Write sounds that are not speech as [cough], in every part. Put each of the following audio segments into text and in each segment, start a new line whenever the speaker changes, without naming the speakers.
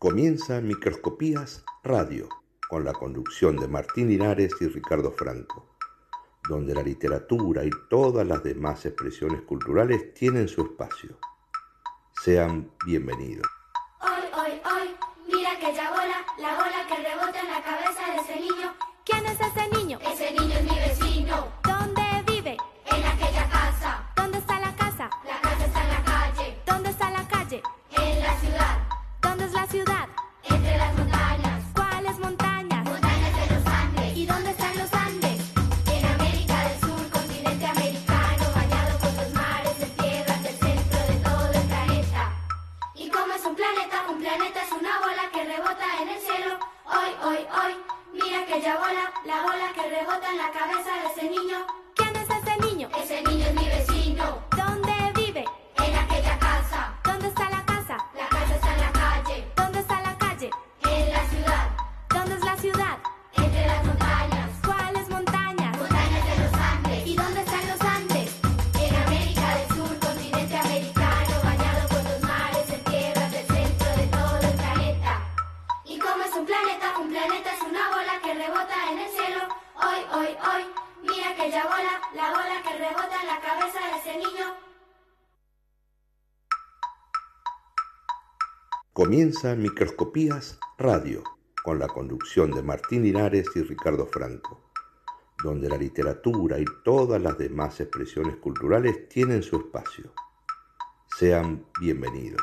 Comienza Microscopías Radio, con la conducción de Martín Linares y Ricardo Franco, donde la literatura y todas las demás expresiones culturales tienen su espacio. Sean bienvenidos.
Hoy, hoy, hoy, mira que ya bola, la bola que rebota en la cabeza de ese niño.
¿Quién es ese niño?
Ese niño es mi Mira que ya bola, la bola que rebota en la cabeza de ese niño.
Comienza Microscopías Radio, con la conducción de Martín Linares y Ricardo Franco, donde la literatura y todas las demás expresiones culturales tienen su espacio. Sean bienvenidos.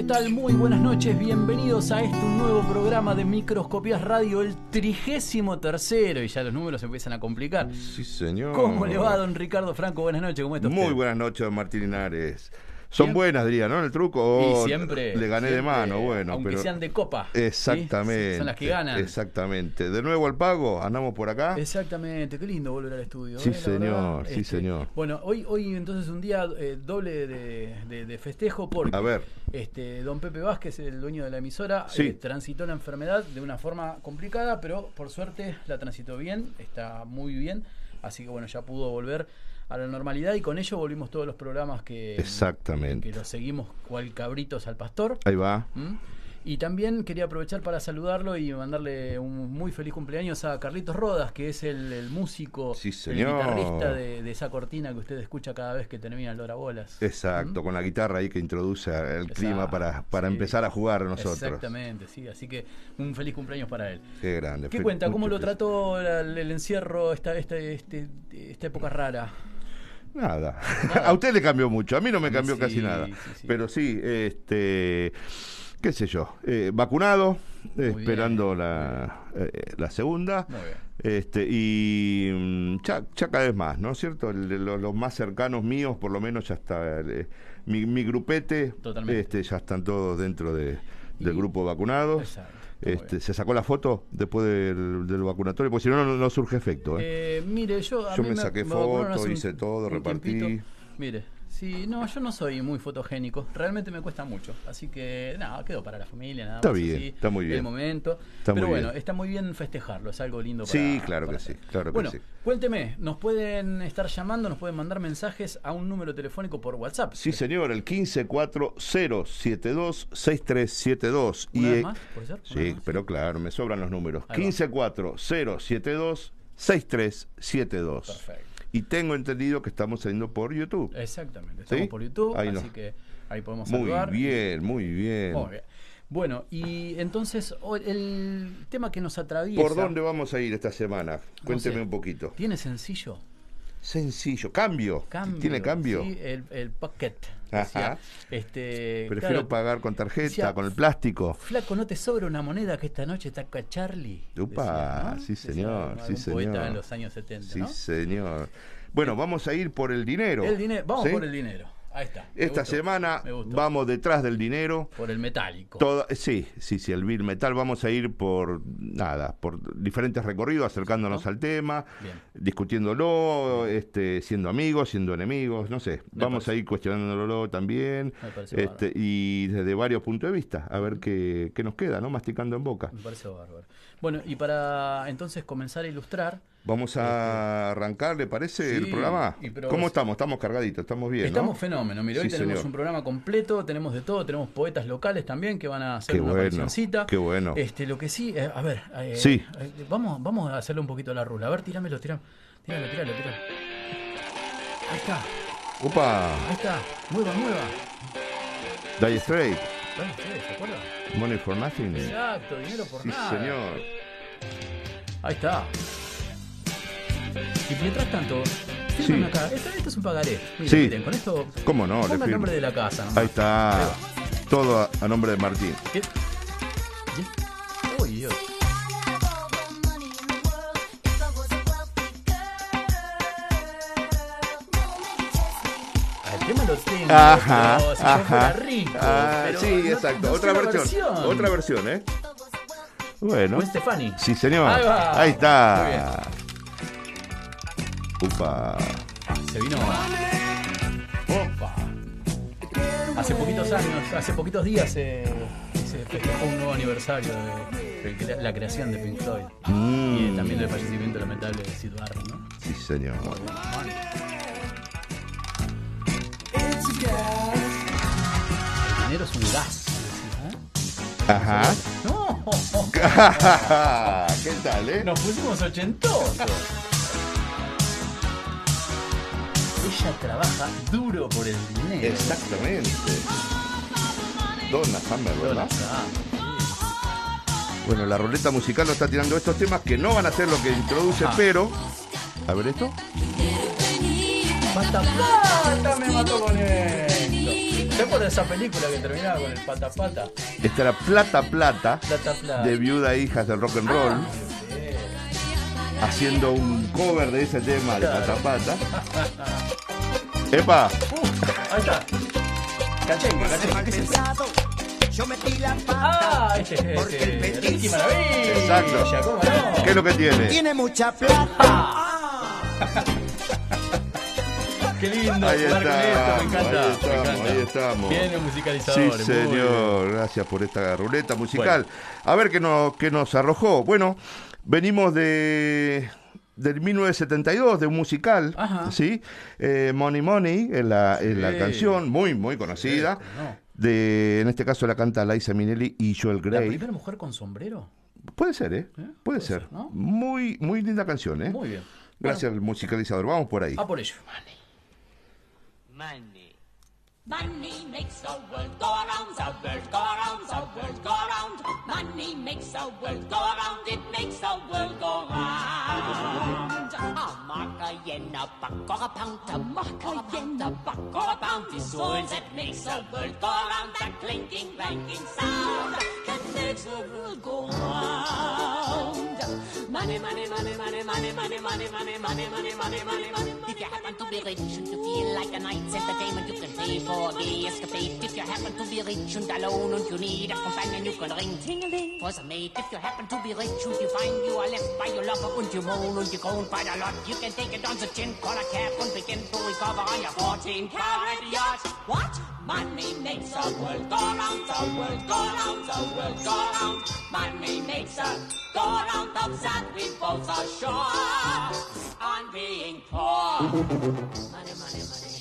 ¿qué tal? Muy buenas noches, bienvenidos a este nuevo programa de Microscopías Radio, el trigésimo tercero, y ya los números se empiezan a complicar.
Sí, señor.
¿Cómo le va, don Ricardo Franco? Buenas noches, ¿cómo está usted?
Muy buenas noches, don Martín Linares. Son
Bien.
buenas, diría, ¿no? El truco.
Y siempre.
Le gané de mano, bueno.
Aunque
pero...
sean de copa. ¿sí?
Exactamente.
Son las que ganan.
Exactamente. De nuevo al pago, andamos por acá.
Exactamente, qué lindo volver al estudio.
Sí,
¿eh?
Señor, sí,
este,
señor.
Bueno, hoy, hoy entonces un día eh, doble de, de- de festejo porque
A ver.
este, don Pepe Vázquez, el dueño de la emisora,
Sí.
eh, transitó la enfermedad de una forma complicada, pero por suerte la transitó bien, está muy bien, así que bueno, ya pudo volver a la normalidad y con ello volvimos todos los programas que,
Exactamente.
que los seguimos cual cabritos al pastor.
Ahí va.
¿Mm? Y también quería aprovechar para saludarlo y mandarle un muy feliz cumpleaños a Carlitos Rodas, que es el, el músico,
Sí,
el
señor.
guitarrista de, de esa cortina que usted escucha cada vez que termina el Dora Bolas.
Exacto, con la guitarra ahí que introduce el clima para, para
sí.
empezar a jugar nosotros.
Exactamente, sí. Así que un feliz cumpleaños para él.
Qué grande.
¿Qué cuenta? ¿Cómo lo trató la- el, encierro, esta, esta, este- esta época rara?
Nada.
Nada. [laughs]
a usted le cambió mucho, a mí no me cambió
sí,
casi nada.
sí, sí.
Pero sí, este, qué sé yo, eh, vacunado, eh, esperando la, eh, la segunda.
Muy bien.
Este, y mm, ya, ya cada vez más, ¿no es cierto? El de lo- los, más cercanos míos, por lo menos ya está. eh, mi, mi grupete,
Totalmente.
este, ya están todos dentro de, del
Y-
grupo vacunados.
Exacto,
Este, se sacó la foto después del, del vacunatorio, porque si no, no, no surge efecto. ¿eh?
Eh, mire, yo, a
Yo
mí
me saqué
vacunaron
foto,
hace un-
hice todo, repartí.
tiempito. Mire, Sí, no, yo no soy muy fotogénico. Realmente me cuesta mucho. Así que, nada, quedo para la familia, nada
Está
más.
bien,
así,
está muy bien.
El momento.
Está
Pero
muy
bueno,
bien.
está muy bien festejarlo. Es algo lindo para
Sí, claro
para
que sí, claro que
bueno,
sí.
cuénteme, nos pueden estar llamando, nos pueden mandar mensajes a un número telefónico por WhatsApp.
Sí, señor, el 1540726372.
¿Una
y,
vez más, puede ser? ¿Una
Sí,
más?
pero claro, me sobran los números.
Ahí va.
1540726372.
Perfecto.
Y tengo entendido que estamos saliendo por YouTube.
Exactamente. Estamos
¿Sí?
por YouTube,
Ahí
así
no.
que ahí podemos
Muy
saludar.
bien, muy bien.
Muy bien. Bueno, y entonces el tema que nos atraviesa.
¿Por dónde vamos a ir esta semana? Cuénteme
sé.
un poquito.
¿Tiene sencillo?
Sencillo, cambio.
Cambio.
¿Tiene cambio?
Sí, el, el pocket. Decía. Este,
Prefiero
claro,
pagar con tarjeta,
decía,
con el plástico.
Flaco, ¿no te sobra una moneda que esta noche está acá Charlie?
Upa,
Decía, ¿no?
sí,
Decía
señor,
algún
sí,
poeta
señor.
en los años 70,
Sí,
¿no?
señor. Bueno, vamos a ir por el dinero.
El dinero, vamos
¿sí?
por el dinero. Ahí está.
Esta
gustó,
semana vamos detrás del dinero.
por el metálico.
Toda- sí, sí, sí, el Bill Metal. Vamos a ir por nada, por diferentes recorridos, acercándonos
¿No?
al tema,
Bien.
discutiéndolo, este, siendo amigos, siendo enemigos, no sé.
Me
vamos
parece.
a ir cuestionándolo también,
Me
este, y desde varios puntos de vista, a ver qué, qué nos queda, ¿no? Masticando en boca.
Me parece bárbaro. Bueno, y para entonces comenzar a ilustrar,
Vamos a arrancar, ¿le parece el programa? ¿Cómo estamos? Estamos cargaditos, estamos bien,
Estamos
¿no?
fenómeno. Mira, hoy tenemos
señor.
un programa completo, tenemos de todo, tenemos poetas locales también que van a hacer
Qué
una
bueno, qué bueno.
Este, lo que sí, eh, a ver, eh,
Sí.
eh, vamos, vamos a hacerle un poquito la rula. A ver, tíramelo, tíramelo, tíralo, tíralo, tíralo. Ahí está,
Upa,
ahí está. Mueva, mueva.
Dire Straits,
Dale, ustedes, ¿se acuerdan?
Money for Nothing.
Exacto, dinero por
Sí,
nada.
señor.
Ahí está. Y mientras tanto,
Sí.
acá. Esto, esto es un pagaré. Miren,
Sí.
miren, con esto.
¿Cómo no? Le
Ponga el nombre de la casa. nomás.
Ahí está.
Ahí
Todo a, a nombre de Martín.
¿Qué? ¿Qué? Uy, Dios.
Ajá,
pero si yo
ajá.
rico.
Ah,
pero
sí,
no-
exacto.
no
Otra versión. Otra versión, ¿eh? Bueno.
Gwen Stefani.
Sí, señor.
Ahí va. Muy
está. Upa.
Se vino. Opa. Hace poquitos años, hace poquitos días se, se festejó un nuevo aniversario de, la creación de Pink Floyd.
Mm.
Y también del fallecimiento lamentable de Sid Barrett, ¿no?
Sí, señor.
El dinero es un gas. ¿eh?
Ajá.
No, [laughs]
¿Qué tal, eh?
nos pusimos ochentosos. Ella trabaja duro por el dinero.
Exactamente. Donna Summer, ¿verdad? Bueno, la ruleta musical nos está tirando estos temas que no van a ser lo que introduce,
Ajá.
pero. A ver esto.
Pata me mató con esto. ¿Se acuerdan de esa película que terminaba con el pata pata?
Esta era Plata Plata,
Plata plata.
de Viuda e Hijas del Rock and Roll,
Ah,
haciendo un cover de ese tema de
Claro.
Pata Pata. [laughs] ¡Epa!
Uh, ahí está. Cachengue, cachengue. ¿Qué es esto?
Yo metí la pata.
Ah, este es
Porque el
este,
petiso.
Exacto.
¿Cómo no?
¿Qué es lo que tiene?
Tiene mucha plata.
Qué lindo
Ahí
jugar con esto, me encanta.
ahí estamos,
me encanta.
ahí estamos.
Bien los
Sí,
bien.
señor. Gracias por esta ruleta musical. A ver qué nos, qué nos arrojó. Bueno, venimos de del 1972, de un musical,
Ajá.
¿sí? Eh, Money Money, es la, la canción, muy, muy conocida.
Sí, cómo no.
De, en este caso la canta Liza Minnelli y Joel
¿La
Grey.
primera mujer con sombrero?
Puede ser, ¿eh?
¿Eh?
Puede,
Puede
ser.
ser, ¿no?
Muy, muy linda canción, ¿eh?
Muy bien.
Gracias al musicalizador. Vamos por ahí.
Ah, por ello.
Money. Magni.
Money makes the world go around, the world go around, the world go around. Money makes the world go around, it makes the world go round. A mark, a yen, a buck, or a pound, a mark, a yen, a buck, or a pound. It's words that makes the world go around, that clinking, clanking sound that makes the world go round. Money, money, money, money, money, money, money, money, money, money, money, money, money. If you happen to be rich and you feel like a night's entertainment, you can pay for a gay escapade. If you happen to be rich and alone and you need a companion, you can ring ting-a-ling for some mate. If you happen to be rich and you find you are left by your lover and you moan and you groan quite a lot, you can take it on the chin, call a cab and begin to recover on your 14 carat yacht. What? Money makes the world go round, the world go round, the world go round. Money makes the go round that we both are sure on being poor. [laughs] Money, money, money.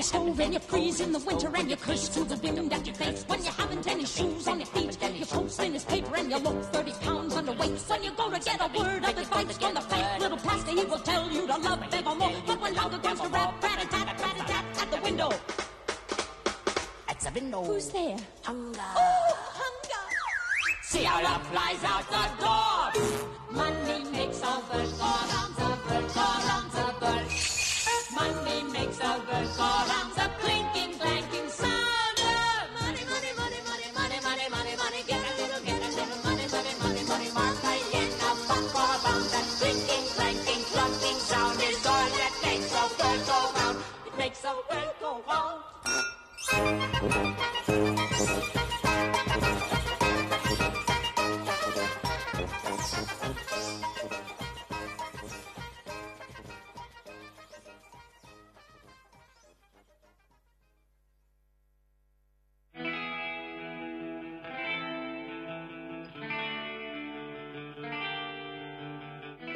your stove and you freeze in the winter and you curse to the wind at your face. When you haven't any shoes on your feet, you post in his paper and you look 30 pounds underweight. When you go to get a word of advice from the fat little pastor, he will tell you to love evermore. But when hunger comes to rap, rat a tat, rat a tat at the window.
At the window.
Who's there?
Hunger.
Oh, hunger!
See how love flies out the door.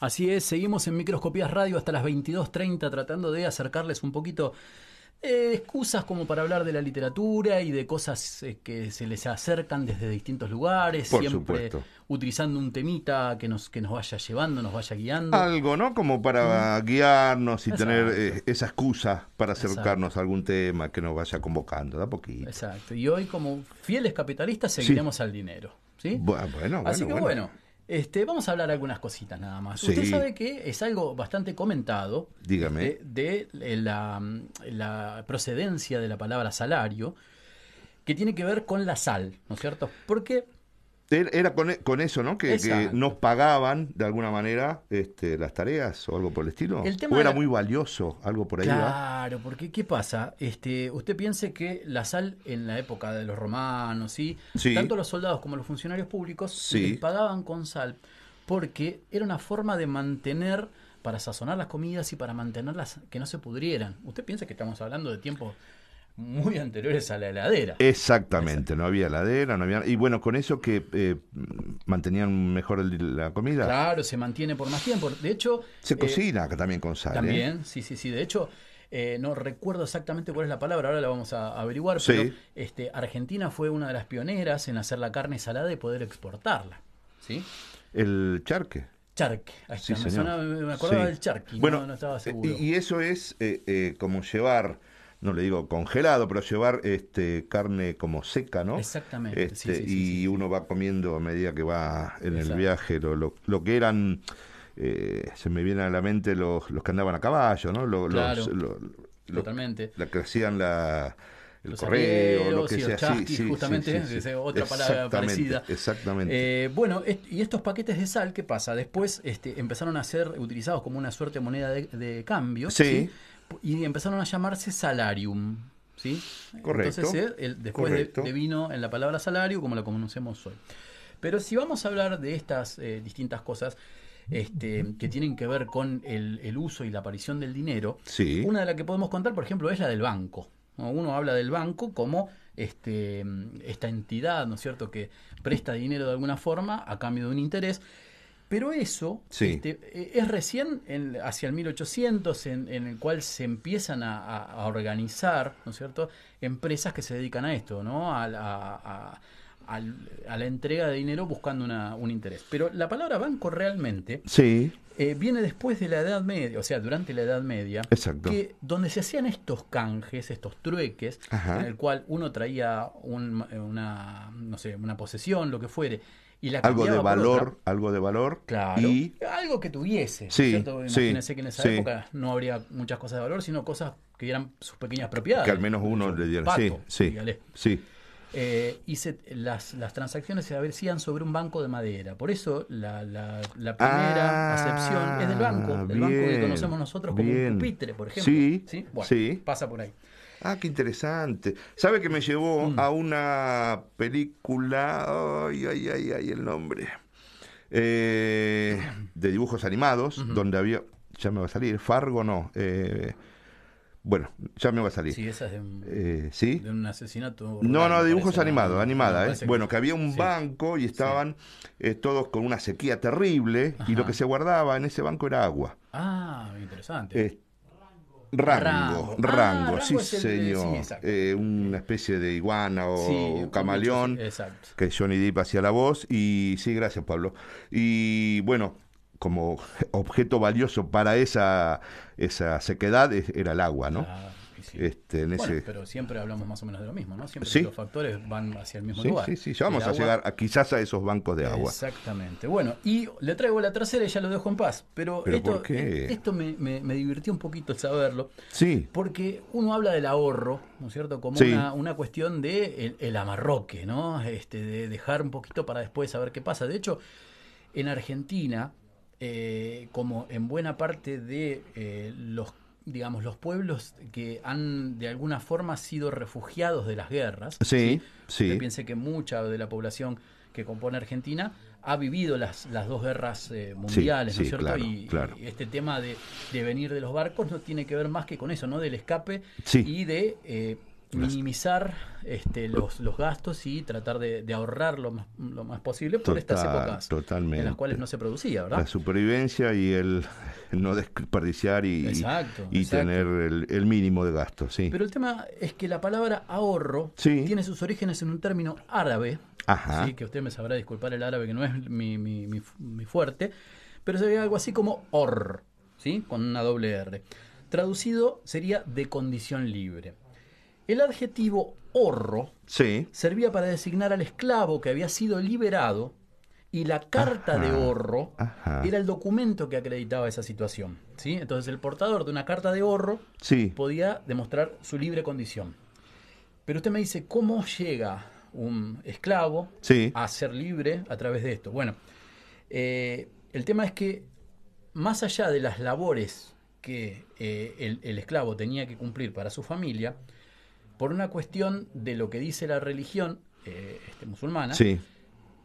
Así es, seguimos en Microscopías Radio hasta las 22.30 tratando de acercarles un poquito de excusas como para hablar de la literatura y de cosas eh, que se les acercan desde distintos lugares,
Por
siempre
supuesto.
utilizando un temita que nos, que nos vaya llevando, nos vaya guiando.
Algo, ¿no? Como para guiarnos y
Exacto.
tener eh, esa excusa para
Exacto.
acercarnos a algún tema que nos vaya convocando, de a poquito.
Exacto. Y hoy, como fieles capitalistas, seguiremos al dinero. ¿sí?
Bu- Bueno,
Así
bueno,
que
bueno.
bueno, este, vamos a hablar algunas cositas nada más.
Sí.
Usted sabe que es algo bastante comentado
Dígame.
de, de la, la procedencia de la palabra salario, que tiene que ver con la sal, ¿no es cierto? Porque
Era con, con eso, ¿no? Que, nos pagaban de alguna manera este, las tareas o algo por el estilo.
El tema
o era muy valioso, algo por ahí.
Claro, porque ¿qué pasa? Este, usted piense que la sal en la época de los romanos, ¿sí?
Sí.
Tanto los soldados como los funcionarios públicos
Sí.
les pagaban con sal porque era una forma de mantener, para sazonar las comidas y para mantenerlas que no se pudrieran. Usted piensa que estamos hablando de tiempos muy anteriores a la heladera.
Exactamente, no había heladera, no había... Y bueno, con eso que eh, mantenían mejor el- la comida.
Claro, se mantiene por más tiempo. De hecho,
Se
eh,
cocina también con sal. ¿eh?
También, sí, sí, sí. De hecho, no recuerdo exactamente cuál es la palabra, ahora la vamos a averiguar,
Sí.
pero este, Argentina fue una de las pioneras en hacer la carne salada y poder exportarla. ¿Sí?
El charque.
Charque.
Sí,
me,
señor.
sonaba- me acordaba
Sí.
del charque,
Bueno,
no, no estaba seguro.
Y, eso es como llevar, no le digo congelado, pero llevar este carne como seca, ¿no?
Exactamente,
Este,
sí,
y
sí,
uno va comiendo a medida que va en el viaje, lo, lo, lo que eran, eh, se me viene a la mente los, los que andaban a caballo, ¿no? Los-
Claro, Totalmente.
la que hacían la, el
Los
correo, lo que
y
sea.
los
sí,
chasquis,
sí, sí,
justamente,
sí, sí.
es otra palabra parecida.
Exactamente.
Eh, bueno, est- y estos paquetes de sal, ¿qué pasa? Después este, empezaron a ser utilizados como una suerte de moneda de, de cambio.
Sí.
Y empezaron a llamarse salarium. ¿sí?
Correcto,
Entonces, eh, el- después de,
correcto.
de vino en la palabra salario como la conocemos hoy. Pero si vamos a hablar de estas eh, distintas cosas este, que tienen que ver con el, el uso y la aparición del dinero,
Sí.
una de las que podemos contar, por ejemplo, es la del banco. ¿no? Uno habla del banco como este, esta entidad, ¿no es cierto?, que presta dinero de alguna forma a cambio de un interés. Pero eso
Sí.
este, eh, es recién en- hacia el 1800 en, en el cual se empiezan a, organizar, ¿no es cierto?, empresas que se dedican a esto, ¿no?, a, la- a- al- a la entrega de dinero buscando una- un interés. Pero la palabra banco realmente
Sí.
eh, viene después de la Edad Media, o sea, durante la Edad Media,
Exacto.
que donde se hacían estos canjes, estos trueques,
Ajá.
en el cual uno traía un- una, no sé, una posesión, lo que fuere, y la
Algo de valor, algo de valor.
Claro,
Y
algo que tuviese, ¿no es
Sí,
¿cierto?
sí,
que en esa
sí.
época no habría muchas cosas de valor, sino cosas que dieran sus pequeñas propiedades.
que al menos uno le diera.
pato,
Sí, sí. Sí.
Eh, y se- las, las transacciones se hacían sobre un banco de madera. Por eso la, la- la primera
Ah,
acepción es del banco, del banco que conocemos nosotros como
bien.
un pupitre, por ejemplo.
Sí,
Bueno,
sí.
pasa por ahí.
Ah, qué interesante. ¿Sabe que me llevó
Mm.
a una película? Ay, ay, ay, ay, el nombre. Eh, [clears throat] de dibujos animados, donde había. Ya me va a salir. Fargo no. eh, bueno, ya me va a salir.
Sí, esa es de un,
Eh, ¿Sí?
de un asesinato.
No,
rural,
no, dibujos
parece,
animados,
¿no?
animada, ¿eh? Bueno, que había un
Sí.
banco y estaban eh, todos con una sequía terrible y lo que se guardaba en ese banco era agua.
Ah, interesante.
Eh, rango,
Rango.
rango,
Ah,
sí
de-
señor. Eh, una especie de iguana o
Sí,
camaleón
exacto.
que Johnny Depp hacía la voz y sí, gracias Pablo. Y bueno, como objeto valioso para esa, esa sequedad era el agua, ¿no?
Ah, sí.
Este, en
Bueno,
ese...
pero siempre hablamos más o menos de lo mismo, ¿no? Siempre
Sí.
los factores van hacia el mismo
Sí,
lugar.
sí, sí, ya vamos
El
a
agua-
llegar a, quizás a esos bancos de agua.
Exactamente. Bueno, y le traigo la tercera y ya lo dejo en paz. Pero,
¿Pero
esto,
por qué?
eh, esto me, me- me divirtió un poquito el saberlo.
Sí,
Porque uno habla del ahorro, ¿no es cierto? Como una, una cuestión de el, el amarroque, ¿no? Este, de dejar un poquito para después saber qué pasa. De hecho, en Argentina, eh, como en buena parte de eh, los digamos los pueblos que han de alguna forma sido refugiados de las guerras,
Sí, sí.
Usted piense que mucha de la población que compone Argentina ha vivido las, las dos guerras eh, mundiales, ¿no
sí,
es cierto?
claro,
y,
claro.
y este tema de, de venir de los barcos no tiene que ver más que con eso, ¿no? Del escape
Sí.
y de eh, minimizar este, los, los gastos y tratar de, de ahorrar lo más, lo más posible por estas épocas
totalmente.
en las cuales no se producía, ¿verdad?
la supervivencia y el, [laughs] el no desperdiciar y,
Exacto,
y
exacto.
tener el, el mínimo de gasto, sí.
Pero el tema es que la palabra ahorro
Sí.
tiene sus orígenes en un término árabe,
Ajá.
sí, que usted me sabrá disculpar el árabe, que no es mi, mi- mi- mi fuerte, pero sería algo así como or, ¿sí? con una doble R. Traducido sería de condición libre. El adjetivo horro
Sí,
servía para designar al esclavo que había sido liberado y la carta de
ajá.
era el documento que acreditaba esa situación. ¿sí? Entonces el portador de una carta de ahorro
sí.
podía demostrar su libre condición. Pero usted me dice, ¿cómo llega un esclavo
Sí.
a ser libre a través de esto? Bueno, eh, el tema es que más allá de las labores que eh, el, el esclavo tenía que cumplir para su familia, por una cuestión de lo que dice la religión eh, este, musulmana,
Sí.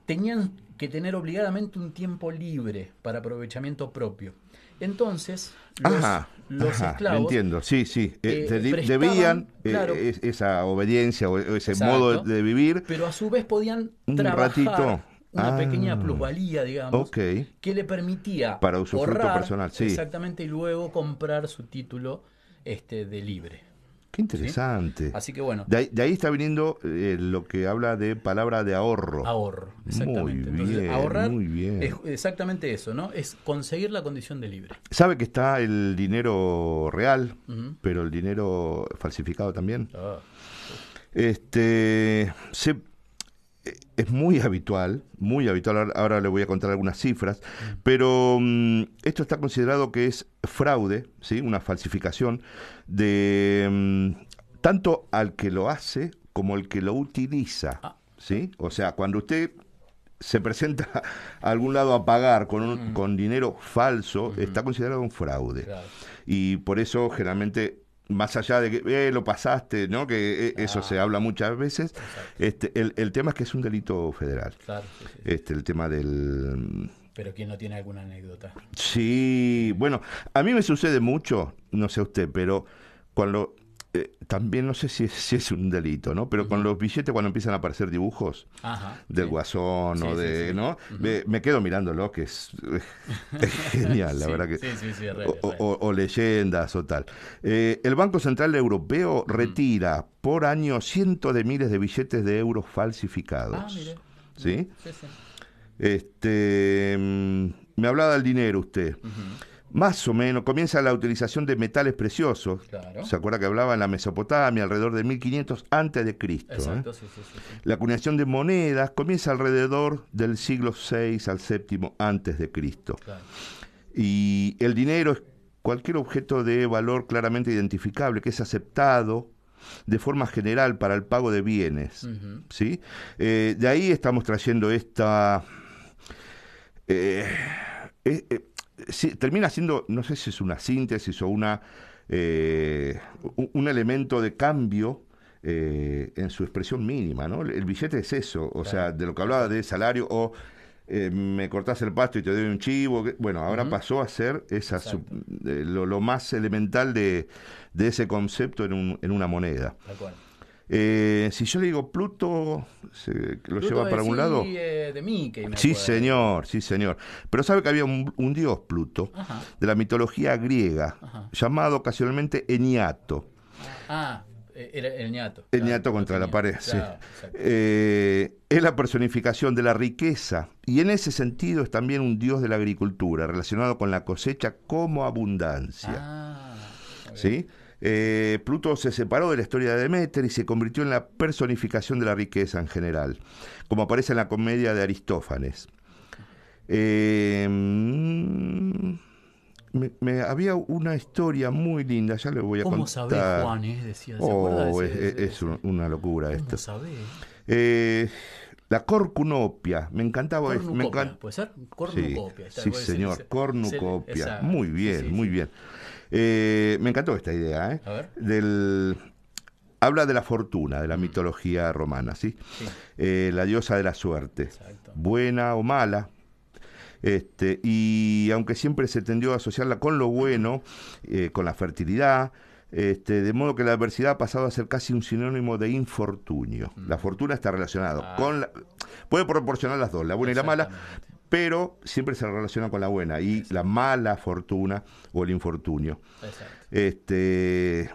tenían que tener obligadamente un tiempo libre para aprovechamiento propio. Entonces, los,
Ajá,
los
ajá,
esclavos
entiendo, sí, sí. Eh,
eh,
debían
claro.
esa obediencia o ese
Exacto.
modo de, vivir.
pero a su vez podían
Un
trabajar
ratito.
una
Ah.
pequeña plusvalía, digamos,
Ok.
que le permitía
Para usufructo
ahorrar,
personal, sí.
exactamente, y luego comprar su título este, de libre.
Qué interesante.
Así que bueno,
De ahí, de ahí está viniendo eh, lo que habla de palabra de ahorro.
ahorro,
Muy
exactamente. Entonces,
bien,
ahorrar
muy bien.
es exactamente eso, ¿no? Es conseguir la condición de libre.
Sabe que está el dinero real, pero el dinero falsificado también.
Ah,
Este se- es muy habitual, muy habitual. Ahora- le voy a contar algunas cifras, pero mm, esto está considerado que es fraude, ¿sí? una falsificación de mm, tanto al que lo hace como el que lo utiliza.
Ah.
¿Sí? O sea, cuando usted se presenta a algún lado a pagar con, un- con dinero falso, está considerado un fraude.
Claro.
Y por eso generalmente, más allá de que eh, lo pasaste, ¿no? que eh, eso
Ah.
se habla muchas veces, este, el, el tema es que es un delito federal.
Claro, sí, sí.
Este, el tema del...
Pero ¿quién no tiene alguna anécdota?
Sí, bueno, a mí me sucede mucho, no sé usted, pero cuando... eh, también no sé si es, si es un delito, ¿no? Pero con los billetes cuando empiezan a aparecer dibujos
Ajá.
del
sí.
guasón
Sí,
o de,
sí.
¿no? me, me quedo mirándolo, que es, es [laughs] genial, la verdad que...
sí, sí, sí, re,
o,
re.
o- o leyendas o tal. Eh, el Banco Central Europeo retira por año cientos de miles de billetes de euros falsificados.
Ah, mire.
¿Sí?
Sí, sí.
Este, mm, me hablaba del dinero usted. Más o menos, comienza la utilización de metales preciosos.
Claro.
¿Se acuerda que hablaba en la Mesopotamia alrededor de 1500 antes de Cristo?
Exacto,
eh?
sí, sí, sí, sí.
La acuñación de monedas comienza alrededor del siglo VI al VII antes de Cristo.
Claro.
Y el dinero es cualquier objeto de valor claramente identificable que es aceptado de forma general para el pago de bienes. ¿sí? Eh, de ahí estamos trayendo esta... eh, sí, termina siendo, no sé si es una síntesis o una, eh, un, elemento de cambio eh, en su expresión mínima, ¿no? El billete es eso, o sea, de lo que hablaba de salario o eh, me cortás el pasto y te doy un chivo, que- bueno, ahora pasó a ser esa sub- eh, lo, lo más elemental de, de ese concepto en, un- en una moneda.
Tal cual.
Eh, si yo le digo Pluto, se- ¿lo
Pluto
lleva para algún
sí,
lado?
eh, de Mickey, me
Sí, señor, sí, señor. Pero sabe que había un, un dios Pluto
Ajá.
de la mitología griega,
Ajá.
llamado ocasionalmente Eniato.
Ah, eh, era el ñato.
Eniato
Claro,
contra la pared, sí.
Claro.
Eh, es la personificación de la riqueza y en ese sentido es también un dios de la agricultura, relacionado con la cosecha como abundancia.
Ah, bien.
¿Sí? Eh, Pluto se separó de la historia de Demeter y se convirtió en la personificación de la riqueza en general, como aparece en la comedia de Aristófanes. Eh, mm, me, me- había una historia muy linda, ya le voy a
¿Cómo
contar.
sabés, Juan? eh? Decía, ¿se de
Oh,
ese-
es,
de
es
ese-
un- una locura
¿Cómo
esto.
sabés?
Eh, la corcunopia, me encantaba. es- Me
Cornucopia,
encanta.
¿puede ser?
Sí,
Cornucopia.
sí,
ser,
señor, cornucopia. muy
sí,
bien,
sí,
muy
sí.
bien. Eh, me encantó esta idea, ¿eh?
A ver.
Del, habla de la fortuna, de la mitología romana, ¿sí?
Mm. Sí.
Eh, la diosa de la suerte,
Exacto.
buena o mala. Este, y aunque siempre se tendió a asociarla con lo bueno, eh, con la fertilidad, este, de modo que la adversidad ha pasado a ser casi un sinónimo de infortunio. La fortuna está relacionado
Mm. Ah.
con la, puede proporcionar las dos, la buena y la mala. Pero siempre se relaciona con la buena y la mala fortuna o el infortunio.
Exacto.
Este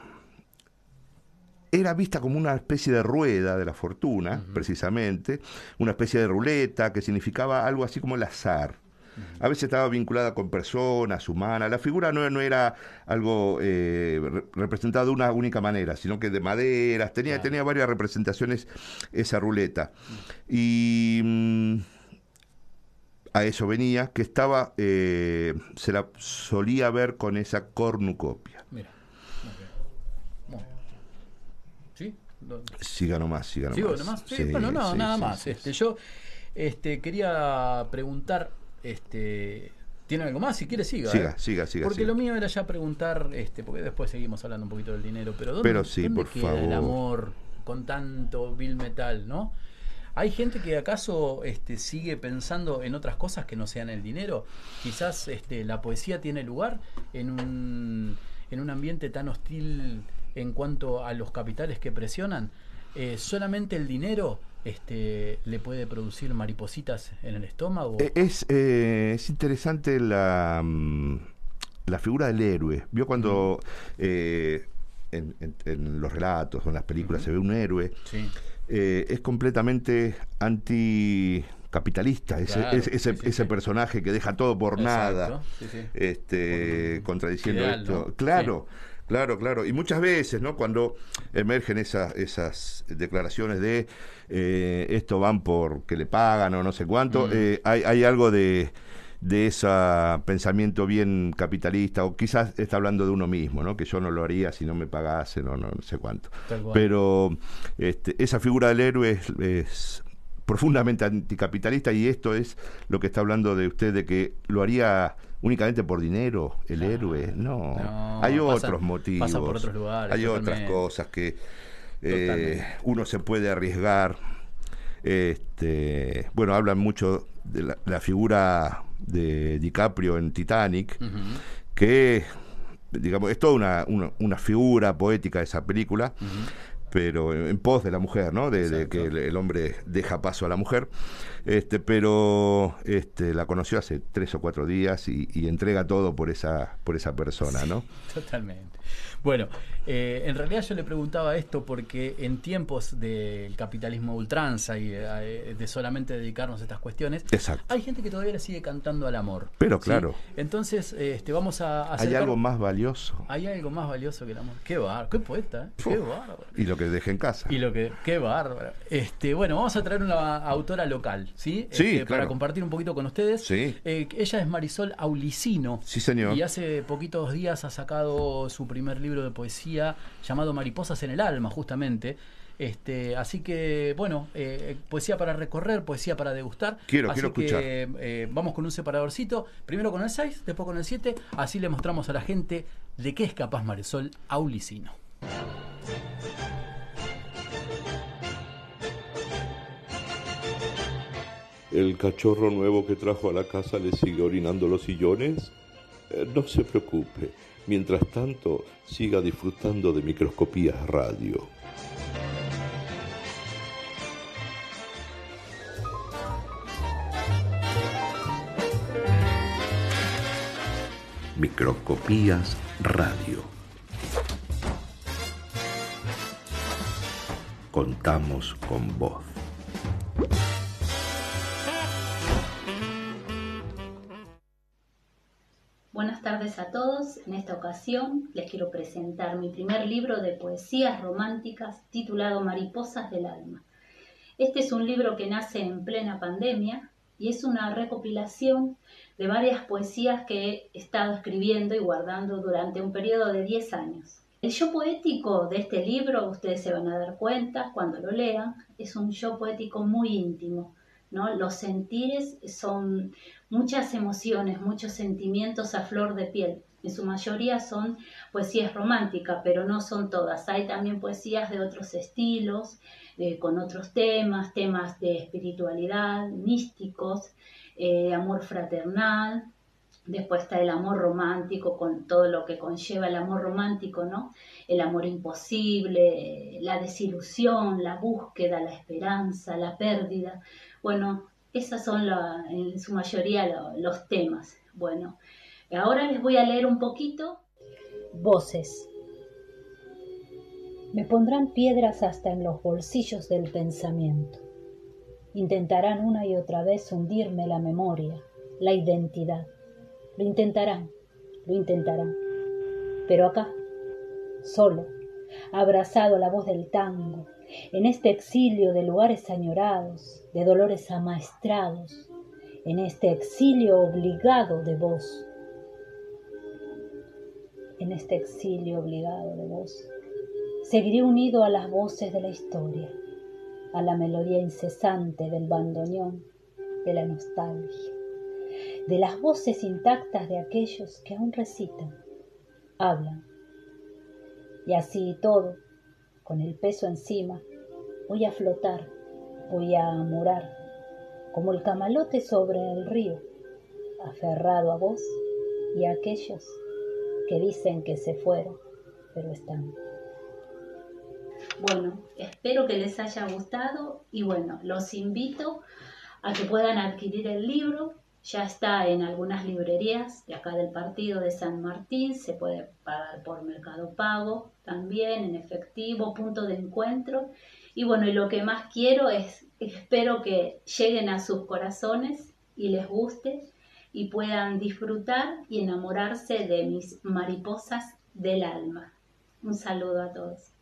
era vista como una especie de rueda de la fortuna, precisamente, una especie de ruleta que significaba algo así como el azar. A veces estaba vinculada con personas, humanas. La figura no, no era algo eh, re- representado de una única manera, sino que de maderas. Tenía,
Claro.
tenía varias representaciones esa ruleta. Y mm, a eso venía que estaba, eh, se la solía ver con esa cornucopia.
Mira.
Siga nomás, siga nomás.
¿Sigo nomás? Sí,
Sí,
bueno, no,
sí,
nada más. este. Yo este, quería preguntar, este, ¿tiene algo más? Si quiere, siga.
Siga,
¿eh?
siga, siga,
Porque
siga.
lo mío era ya preguntar, este, porque después seguimos hablando un poquito del dinero, pero ¿dónde,
Pero sí,
dónde
por
queda el
favor.
amor con tanto bill metal, no? ¿Hay gente que acaso este, sigue pensando en otras cosas que no sean el dinero? Quizás este, la poesía tiene lugar en un, en un ambiente tan hostil en cuanto a los capitales que presionan. Eh, ¿Solamente el dinero este, le puede producir maripositas en el estómago?
Eh, Es, eh, es interesante la, mm, la figura del héroe. ¿Vio cuando eh, en, en- en los relatos o en las películas se ve un héroe?
sí.
Eh, es completamente anticapitalista, ese,
Claro,
ese, ese-
sí, sí,
ese
sí.
personaje que deja todo por
Exacto,
nada, este, contradiciendo
ideal,
esto.
¿no?
Claro, claro, claro. Y muchas veces, ¿no? Cuando emergen esas, esas declaraciones de eh, esto van por que le pagan o no sé cuánto,
Mm.
eh, hay, hay algo de de ese pensamiento bien capitalista, o quizás está hablando de uno mismo, ¿no? que yo no lo haría si no me pagase, no, no, no sé cuánto. Pero este, esa figura del héroe es, es profundamente anticapitalista y esto es lo que está hablando de usted, de que lo haría únicamente por dinero, el héroe. No,
No,
hay
pasa-
otros motivos.
pasa por otros lugares,
Hay otras cosas que eh, uno se puede arriesgar. Este, bueno, hablan mucho de la, la figura de DiCaprio en Titanic, que digamos, es toda una, una, una figura poética esa película, pero en, en pos de la mujer, ¿no? De, de que el, el hombre deja paso a la mujer. Este, pero este, la conoció hace tres o cuatro días y, y entrega todo por esa, por esa persona, ¿no?
Totalmente. Bueno, eh, en realidad yo le preguntaba esto porque en tiempos del capitalismo ultranza y eh, de solamente dedicarnos a estas cuestiones,
Exacto.
hay gente que todavía le sigue cantando al amor.
Pero
¿sí?
claro.
Entonces, este, vamos a
Hay
acercar-
algo más valioso.
Hay algo más valioso que el amor. Qué bárbaro, qué poeta, ¿eh? qué bárbaro.
Y lo que deje en casa.
Y lo que, qué bárbaro. Este, bueno, vamos a traer una autora local, ¿sí?
Sí,
Este, Para compartir un poquito con ustedes.
Sí.
Eh, ella es Marisol Aulicino.
Sí, señor.
Y hace poquitos días ha sacado su primer libro de poesía llamado Mariposas en el alma, justamente. Este, así que, bueno, eh, poesía para recorrer, poesía para degustar.
Quiero,
Así
quiero
que,
escuchar.
eh, vamos con un separadorcito, primero con el 6, después con el 7, así le mostramos a la gente de qué es capaz Marisol Aulicino.
¿El cachorro nuevo que trajo a la casa le sigue orinando los sillones? Eh, no se preocupe. Mientras tanto, siga disfrutando de Microscopías Radio. Microscopías Radio. Contamos con vos.
Buenas tardes a todos. En esta ocasión les quiero presentar mi primer libro de poesías románticas titulado Mariposas del Alma. Este es un libro que nace en plena pandemia y es una recopilación de varias poesías que he estado escribiendo y guardando durante un periodo de 10 años. El yo poético de este libro, ustedes se van a dar cuenta cuando lo lean, es un yo poético muy íntimo. ¿No? Los sentires son muchas emociones, muchos sentimientos a flor de piel. En su mayoría son poesías románticas, pero no son todas. Hay también poesías de otros estilos, eh, con otros temas, temas de espiritualidad, místicos, eh, amor fraternal. Después está el amor romántico con todo lo que conlleva el amor romántico, ¿no? El amor imposible, la desilusión, la búsqueda, la esperanza, la pérdida. Bueno, esos son en su mayoría lo- los temas. Bueno, ahora les voy a leer un poquito. Voces. Me pondrán piedras hasta en los bolsillos del pensamiento. Intentarán una y otra vez hundirme la memoria, la identidad. Lo intentarán, lo intentarán. Pero acá, solo, abrazado a la voz del tango, en este exilio de lugares añorados, de dolores amaestrados, en este exilio obligado de vos, en este exilio obligado de vos, seguiré unido a las voces de la historia, a la melodía incesante del bandoneón, de la nostalgia, de las voces intactas de aquellos que aún recitan, hablan. Y así todo, con el peso encima, voy a flotar, voy a morar, como el camalote sobre el río, aferrado a vos y a aquellos que dicen que se fueron, pero están. Bueno, espero que les haya gustado y bueno, los invito a que puedan adquirir el libro. Ya está en algunas librerías de acá del partido de San Martín, se puede pagar por Mercado Pago también, en efectivo, punto de encuentro. Y bueno, y lo que más quiero es, espero que lleguen a sus corazones y les guste y puedan disfrutar y enamorarse de mis mariposas del alma. Un saludo a todos.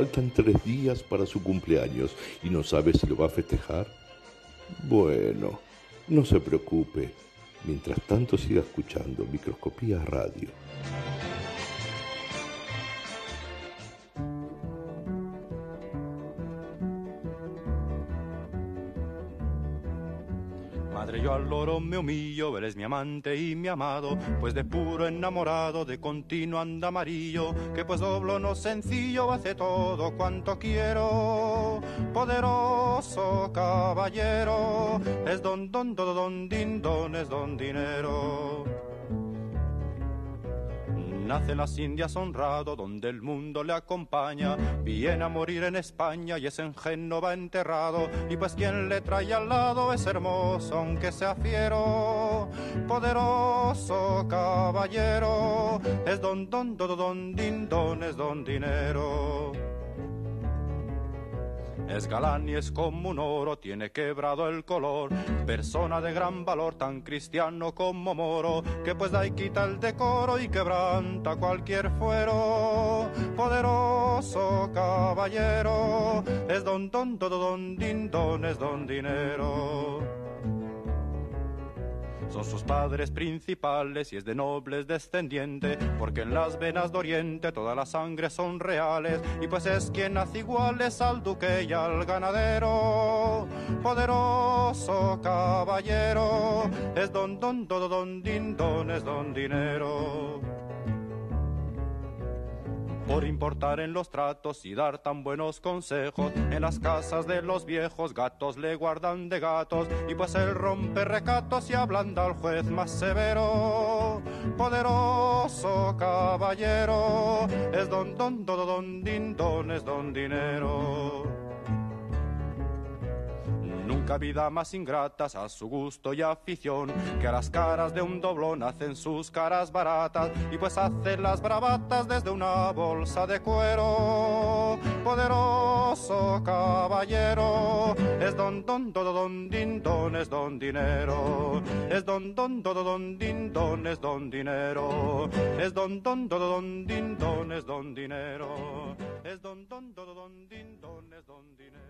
Faltan tres días para su cumpleaños y no sabe si lo va a festejar. Bueno, no se preocupe. Mientras tanto siga escuchando Microscopía Radio.
Me humillo, eres mi amante y mi amado, pues de puro enamorado, de continuo anda amarillo, que pues doblo no sencillo, hace todo cuanto quiero. Poderoso caballero, es don don don don din don, es don dinero. Nace en las Indias honrado, donde el mundo le acompaña. Viene a morir en España y es en Génova enterrado. Y pues quien le trae al lado es hermoso, aunque sea fiero. Poderoso caballero, es don don don don din don, es don dinero. Es galán y es como un oro, tiene quebrado el color. Persona de gran valor, tan cristiano como moro, que pues da y quita el decoro y quebranta cualquier fuero. Poderoso caballero, es don don don don din don, es don dinero. Son sus padres principales y es de nobles descendiente, porque en las venas de Oriente toda la sangre son reales, y pues es quien hace iguales al duque y al ganadero. Poderoso caballero, es don don don don don, es don dinero por importar en los tratos y dar tan buenos consejos. En las casas de los viejos gatos le guardan de gatos y pues él rompe recatos y ablanda al juez más severo. Poderoso caballero, es don don don don din don, es don dinero. Nunca vida más ingratas a su gusto y afición, que a las caras de un doblón hacen sus caras baratas y pues hacen las bravatas desde una bolsa de cuero. Poderoso caballero, es don don don don din don, es don dinero. Es don don don don din don, es don dinero. Es don don don don din don, es don dinero. Es don don don don din don, es don dinero.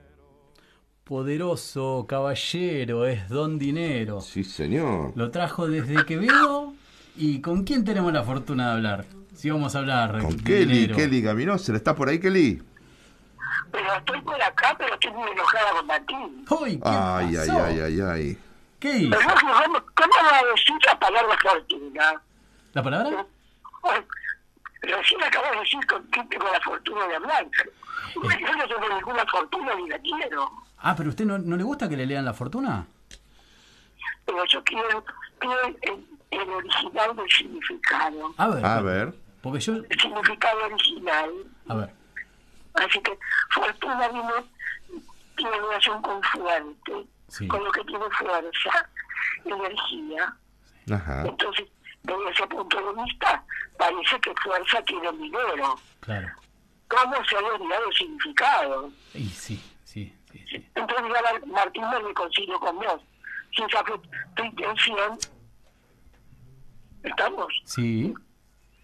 Poderoso caballero, es don dinero.
Sí, señor.
Lo trajo desde Quevedo. ¿Y con quién tenemos la fortuna de hablar? Si vamos a hablar.
Con
de
Kelly,
dinero.
Kelly Gaminoser. ¿Está por ahí, Kelly?
Pero estoy por acá, pero estoy muy enojada con Martín.
Uy, ¿qué
Ay, ay,
pasó?
ay, ay, ay.
¿Qué hizo?
Pero ¿cómo, cómo va a decir la palabra fortuna?
¿La palabra?
Ay, Recién acabas de decir con quién tengo la fortuna de hablar. Yo no tengo ninguna fortuna ni la quiero.
Ah, pero ¿usted no, no le gusta que le lean la fortuna?
Pero yo quiero, quiero el, el original del significado.
A ver.
A ver.
Porque yo.
El significado original.
A ver.
Así que fortuna viene, tiene relación con fuerte,
Sí.
con lo que tiene fuerza, energía.
Ajá.
Entonces, desde ese punto de vista, parece que fuerza tiene dinero.
Claro.
¿Cómo se ha olvidado el significado?
Y sí.
Entonces, ya Martín me reconcilio con vos. Si esa fue tu intención, ¿estamos?
Sí.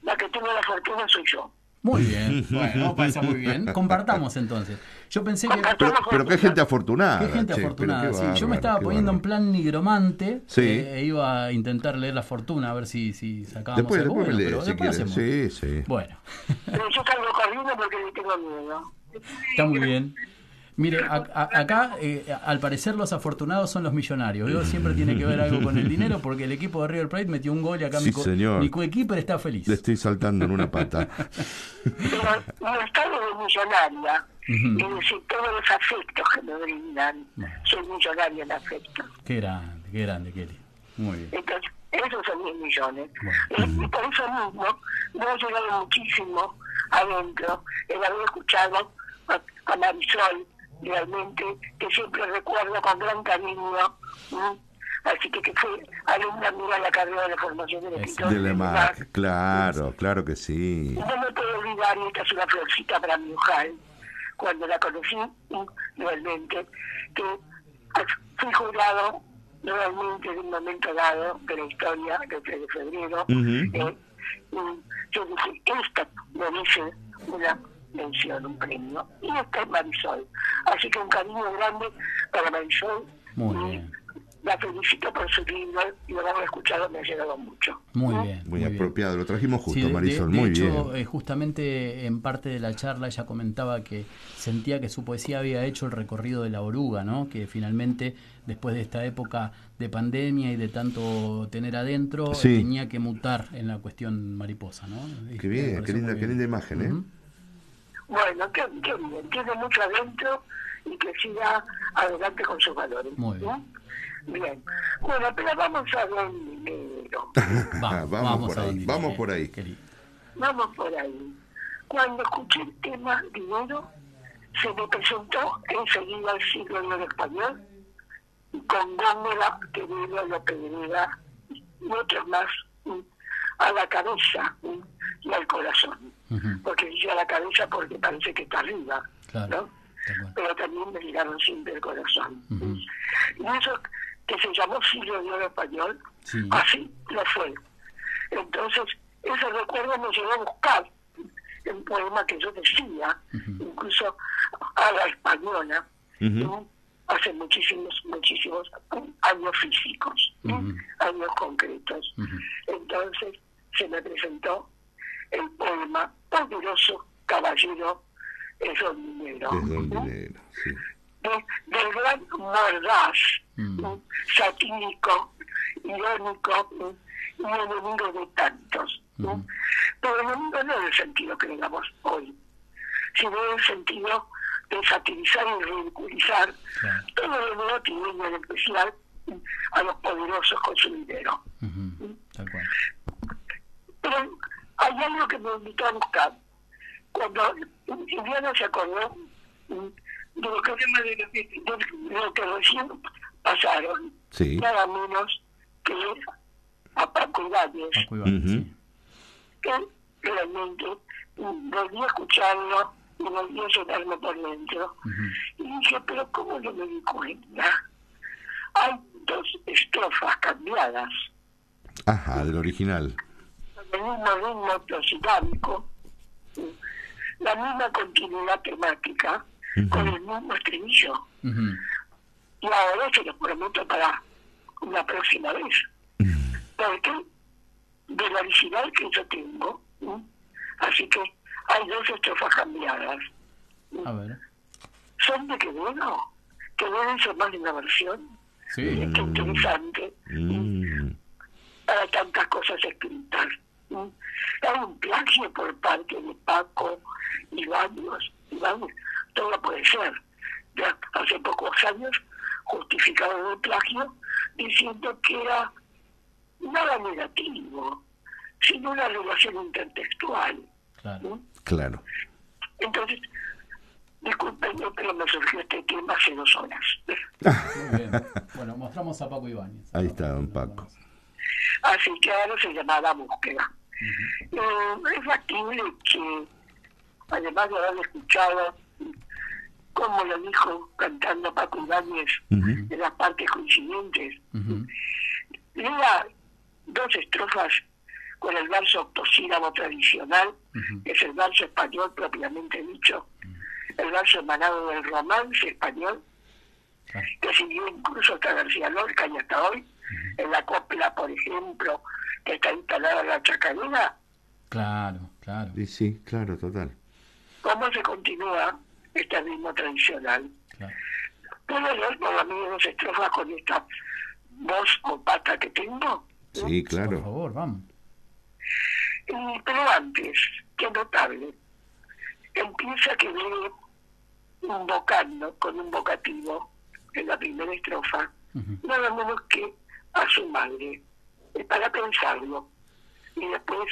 La que tiene la fortuna soy yo.
Muy bien. Bueno, parece muy bien. Compartamos entonces. Yo pensé que.
Pero, pero qué gente afortunada.
Qué gente
che,
afortunada.
qué
sí. Yo me estaba poniendo en
bárbaro.
plan nigromante.
Sí.
eh, e iba a intentar leer la fortuna a ver si, si sacábamos
Después,
algo
después
bueno, pero
si
después hacemos.
Sí, sí.
Bueno,
Pero yo salgo corriendo porque tengo miedo.
está muy bien. Mire, a- a- acá eh, al parecer los afortunados son los millonarios. Yo siempre tiene que ver algo con el dinero porque el equipo de River Plate metió un gol y acá
Sí,
mi,
señor.
mi coequiper está feliz.
Le estoy saltando en una pata.
Pero mi estado de millonaria,
Ujú.
es decir, todos los afectos que me brindan, soy millonaria en afectos.
Qué grande, qué grande, Kelly. Muy bien.
Entonces, esos son 10 millones. Y y por eso mismo, me ha llegado muchísimo adentro el haber escuchado a, a Marisol, realmente, que siempre recuerdo con gran cariño. Así que que fue alumna mía en la carrera de formación del escritor.
De Lemac, claro, claro que sí.
Y no me puedo olvidar, y esta es una florcita para mi ojal, cuando la conocí, realmente, que fui jurado realmente de un momento dado de la historia del 3 de febrero.
Ujú.
eh, y yo dije, esta merece una mención, un premio. Y esta es Marisol. Así que un cariño grande para Marisol.
Muy bien.
La felicito por su libro y lo haber escuchado me ha llegado mucho.
Muy bien.
Muy, apropiado, lo trajimos justo,
Sí, de-
Marisol,
de
muy
hecho,
bien.
eh, justamente en parte de la charla ella comentaba que sentía que su poesía había hecho el recorrido de la oruga, ¿no? Que finalmente, después de esta época de pandemia y de tanto tener adentro,
Sí.
eh, tenía que mutar en la cuestión mariposa, ¿no? Y
Qué bien,
pareció
qué linda,
muy
qué
bien.
linda imagen, ¿eh?
Ujú.
Bueno, qué, qué bien, tiene mucho adentro y que siga adelante con sus valores.
Muy bien.
¿no? Bien. Bueno, pero vamos a ver dinero. [laughs]
vamos,
vamos
por
a
ahí,
donde
vamos
viene,
por ahí.
Vamos por ahí. Cuando escuché el tema dinero, se me presentó enseguida el siglo de oro español, con Góngora, Quevedo, López y otros más, mm, a la cabeza mm, y al corazón. Porque dice a la cabeza porque parece que está arriba, ¿no? Pero también me llegaron siempre el corazón. Y eso que se llamó siglo de oro español, así lo fue. Entonces, ese recuerdo me llevó a buscar un poema que yo decía, incluso a la española, ¿no? hace muchísimos, muchísimos años físicos, ¿no? años concretos. Entonces se me presentó el poema Poderoso Caballero es Don Dinero.
Es Don
¿no?
Dinero, sí.
de- del gran mordaz, ¿no? satírico, irónico y enemigo de tantos. ¿no? Pero enemigo no en el sentido que le damos hoy, sino en el sentido de satirizar y ridiculizar todo lo negativo y en especial ¿no? a los poderosos con su dinero.
Tal cual.
Pero hay algo que me invitó a buscar. Cuando Indiana se acordó de lo que, de lo que recién pasaron,
Sí.
nada menos que a Paco Ibáñez, que realmente volví a escucharlo y volví a llenarme por dentro. Y dije, pero ¿cómo no me di cuenta? Hay dos estrofas cambiadas.
Ajá, del original.
El mismo ritmo prosilábico, la misma continuidad temática, con el mismo estribillo. Y ahora se los prometo para una próxima vez. Porque del original que yo tengo, así que hay dos estrofas cambiadas.
A ver.
¿Son de Quevedo? ¿Quevedo hizo más de una versión?
Sí.
Qué interesante
Mm.
para tantas cosas escritas. ¿M? Hay un plagio por parte de Paco y varios, y varios, todo puede ser. Ya hace pocos años justificado el plagio diciendo que era nada negativo, sino una relación intertextual.
Claro.
Claro.
Entonces, disculpenme, pero me surgió este tema hace dos horas.
Muy bien. Bueno, mostramos a Paco Ibáñez.
Ahí está, don Paco.
Así que ahora se llama La Búsqueda. Eh, es factible que, además de haber escuchado cómo lo dijo cantando Paco Ibáñez en las partes coincidentes, lea dos estrofas con el verso octosílabo tradicional, que es el verso español propiamente dicho, el verso emanado del romance español, que siguió incluso hasta García Lorca y hasta hoy, en la copla, por ejemplo, que está instalada en la chacarera,
Claro, claro.
Sí, sí, claro, total.
cómo se continúa este ritmo tradicional. ¿Puedo leer por lo menos dos estrofas con esta voz o pata que tengo?
Sí,
Por
claro.
favor, vamos.
Y, pero antes, qué notable, empieza que viene invocando con un vocativo en la primera estrofa, nada menos que a su madre, Es para pensarlo y después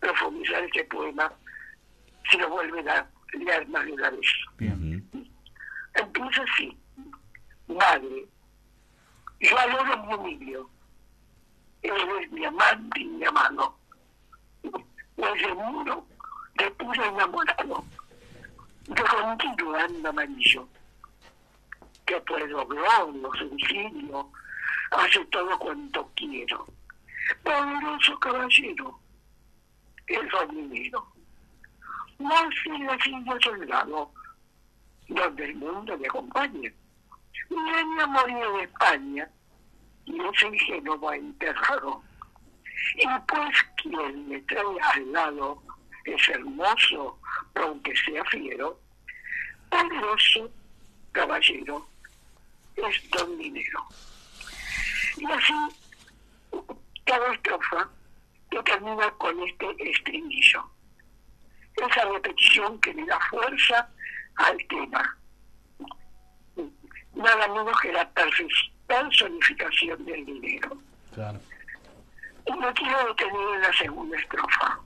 profundizar ese poema si lo vuelven a leer más de una vez. Empieza así, madre, yo adoro mi humilio, eres mi amante y mi amado, desde muro de puro enamorado, de contigo ando amarillo, que puedo globo, sencillo, hace todo cuanto quiero. Poderoso caballero, el dominio. nace la silla soldado, donde el mundo le acompaña. Niña murió de España y es en Génova enterrado. Y pues quien me trae al lado es hermoso, aunque sea fiero, poderoso caballero, es don dinero. Y así, cada estrofa que termina con este estribillo. Esa repetición que le da fuerza al tema. Nada menos que la personificación del dinero.
Claro.
Y me quiero detener en la segunda estrofa.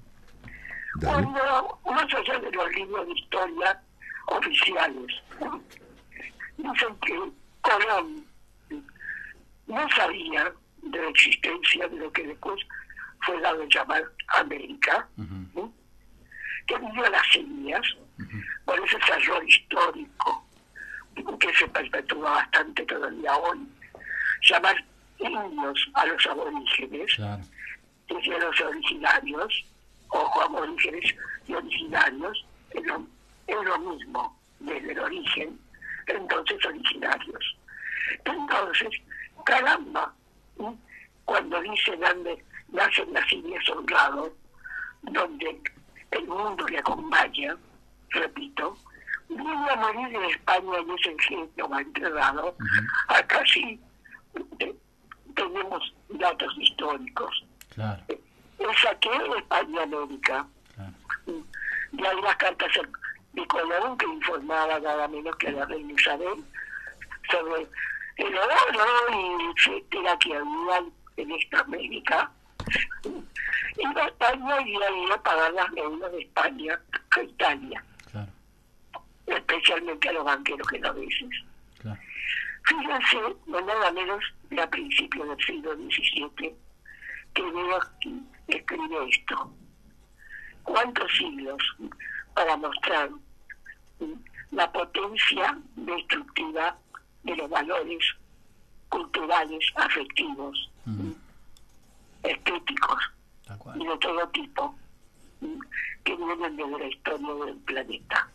Cuando, más allá de los libros de historia oficiales, dicen que Colón no sabía de la existencia de lo que después fue dado a llamar América, que vivió las Indias, por ese error histórico que se perpetúa bastante todavía hoy, llamar indios a los aborígenes, y a los originarios, ojo, aborígenes y originarios, es lo, es lo mismo desde el origen, entonces originarios. Entonces, caramba, ¿sí? cuando dicen donde nacen las indias honrados, donde el mundo le acompaña, repito, viene a morir en España en ese ingenio va enterrado, acá sí eh, tenemos datos históricos.
Claro.
Es aquí en España América. Y hay las cartas de Colón que informaba nada menos que a la reina Isabel sobre el oro y etcétera que había en esta América. Iba a España y iba a pagar las deudas de España a Italia.
Claro.
Especialmente a los banqueros genoveses. Fíjense, no nada menos de a principios del siglo XVII, que veo aquí escribe esto. ¿Cuántos siglos para mostrar la potencia destructiva de los valores culturales, afectivos, estéticos y de todo tipo que vienen desde la historia del planeta?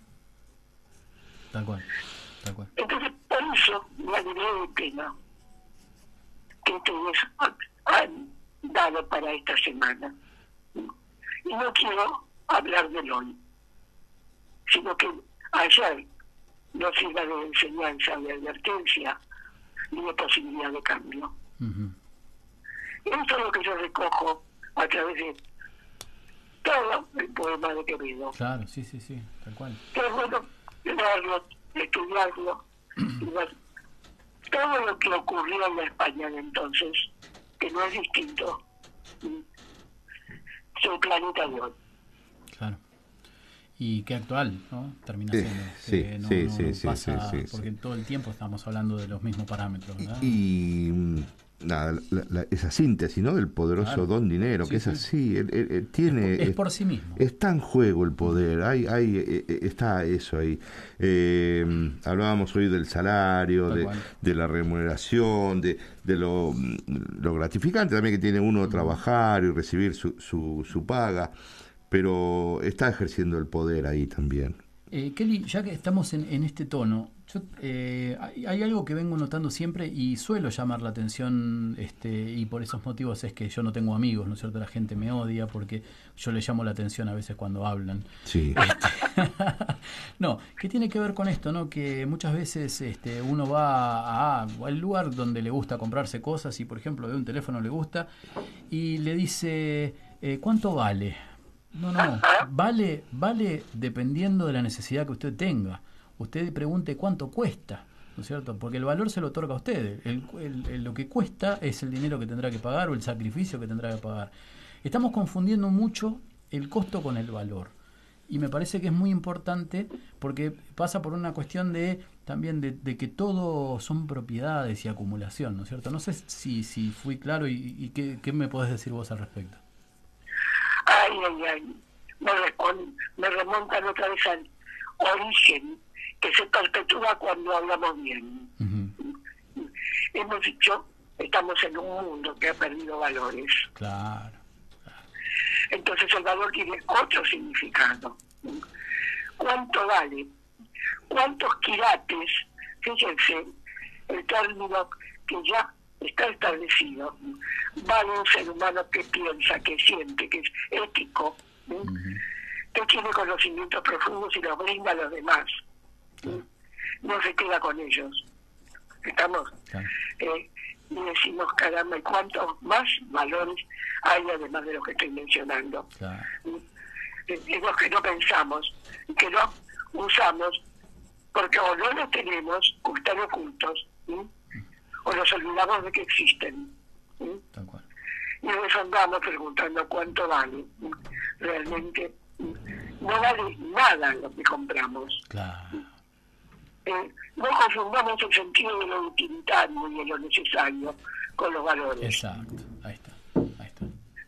Tal cual. Tal cual.
Entonces, por eso me agregué el tema que ustedes han dado para esta semana. Y no quiero hablar del hoy, sino que ayer no sirva de enseñanza, de advertencia, ni de posibilidad de cambio. Esto es lo que yo recojo a través de todo el poema de Quevedo.
Claro, sí, sí, sí, tal cual.
Es bueno leerlo, estudiarlo, y ver todo lo que ocurrió en la España de entonces, que no es distinto su planeta de hoy.
Claro. Y qué actual, ¿no? Termina siendo.
sí,
no-
sí,
no
sí,
pasa-
sí, sí,
Porque todo el tiempo estamos hablando de los mismos parámetros, ¿verdad?
Y mm, nada, la- la- esa síntesis, ¿no? Del poderoso
Claro.
don dinero, que es
sí.
así, él- él- él tiene...
Es por sí mismo.
Está en juego el poder, hay, hay, eh, eh, está eso ahí. Eh, hablábamos hoy del salario, de, de la remuneración, de, de lo, mm, lo gratificante también que tiene uno trabajar y recibir su, su, su paga, pero está ejerciendo el poder ahí también.
Eh, Kelly, ya que estamos en, en este tono, yo, eh, hay, hay algo que vengo notando siempre y suelo llamar la atención este, y por esos motivos es que yo no tengo amigos, ¿no es cierto? La gente me odia porque yo le llamo la atención a veces cuando hablan.
Sí. [laughs]
No, que tiene que ver con esto, ¿no? Que muchas veces este, uno va a, al lugar donde le gusta comprarse cosas y, por ejemplo, de un teléfono le gusta y le dice, eh, ¿cuánto vale? No, no, vale, vale dependiendo de la necesidad que usted tenga. Usted pregunte cuánto cuesta, ¿no es cierto? Porque el valor se lo otorga a usted. El- el- el- lo que cuesta es el dinero que tendrá que pagar o el sacrificio que tendrá que pagar. Estamos confundiendo mucho el costo con el valor. Y me parece que es muy importante porque pasa por una cuestión de también de, de que todo son propiedades y acumulación, ¿no es cierto? No sé si, si fui claro y, y qué, qué me podés decir vos al respecto.
Ay, ay, ay. Me, me remontan otra vez al origen que se perpetúa cuando hablamos bien. Hemos dicho, estamos en un mundo que ha perdido valores.
Claro.
Entonces el valor tiene otro significado. cuánto vale, cuántos quilates, fíjense, el término que ya está establecido, vale un ser humano que piensa, que siente, que es ético, ¿sí? que tiene conocimientos profundos y los brinda a los demás. ¿sí? No se queda con ellos. ¿Estamos? Eh, y decimos, caramba, ¿y cuántos más valores hay además de los que estoy mencionando? Eh, Es los que no pensamos, que no usamos, porque o no los tenemos, o están ocultos, ¿sí? O nos olvidamos de que existen. ¿sí? Y nos andamos preguntando cuánto vale. ¿sí? Realmente no vale nada lo que compramos. Eh, no confundamos el sentido de lo utilitario y de lo necesario con los valores.
Exacto, ahí está.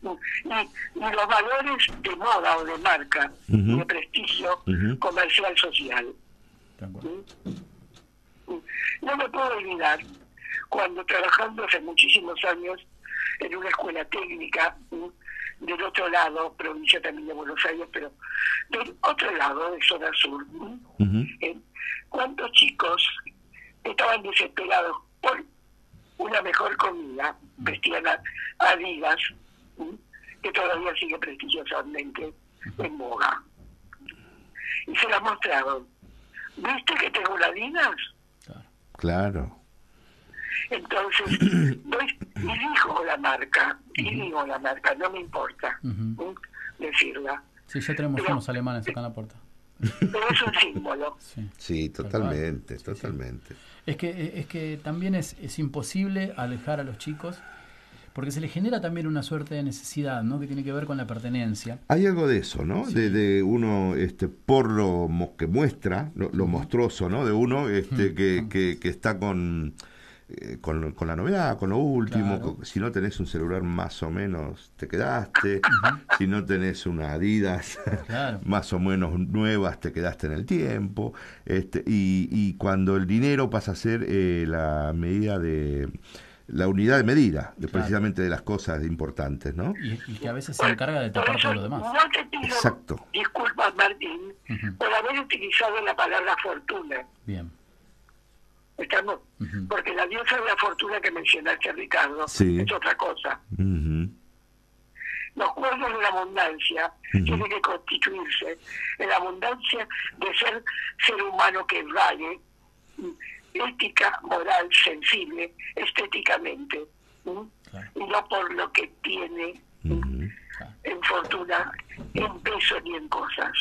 Y, y los valores de moda o de marca, de prestigio
Ujú.
comercial social. ¿Mm? No me puedo olvidar cuando trabajando hace muchísimos años en una escuela técnica del otro lado, provincia también de Buenos Aires, pero del otro lado, de zona sur. Eh, cuántos chicos estaban desesperados por una mejor comida, vestían a Adidas, que todavía sigue prestigiosamente en boga. Y se la mostraron. ¿Viste que tengo una Adidas?
Claro.
Entonces, [clears throat] doy- y dijo la marca, digo la marca, no me importa ¿m? decirla,
Sí, ya tenemos unos alemanes acá en la puerta.
pero es un símbolo. [laughs]
Sí, totalmente, totalmente.
Es que, es que también es, es imposible alejar a los chicos porque se les genera también una suerte de necesidad, ¿no? Que tiene que ver con la pertenencia.
Hay algo de eso, ¿no? De, de uno, este, por lo que muestra, lo, lo monstruoso, ¿no? De uno este, que, que, que está con, eh, con, con la novedad, con lo último. con- si no tenés un celular más o menos, te quedaste. Si no tenés una Adidas
Claro. [laughs]
más o menos nuevas, te quedaste en el tiempo. Este, y, y cuando el dinero pasa a ser eh, la medida de... La unidad de medida, de, precisamente de las cosas importantes, ¿no?
Y, y que a veces se encarga de tapar todo lo demás.
No te pido
Exacto.
disculpas, Martín, por haber utilizado la palabra fortuna.
Bien.
¿Estamos? Porque la diosa de la fortuna que mencionaste, Ricardo,
Sí.
es otra cosa. Los cuerdos de la abundancia tienen que constituirse en la abundancia de ser ser humano que vale, ética, moral, sensible, estéticamente, y no por lo que tiene en fortuna, en peso ni en cosas.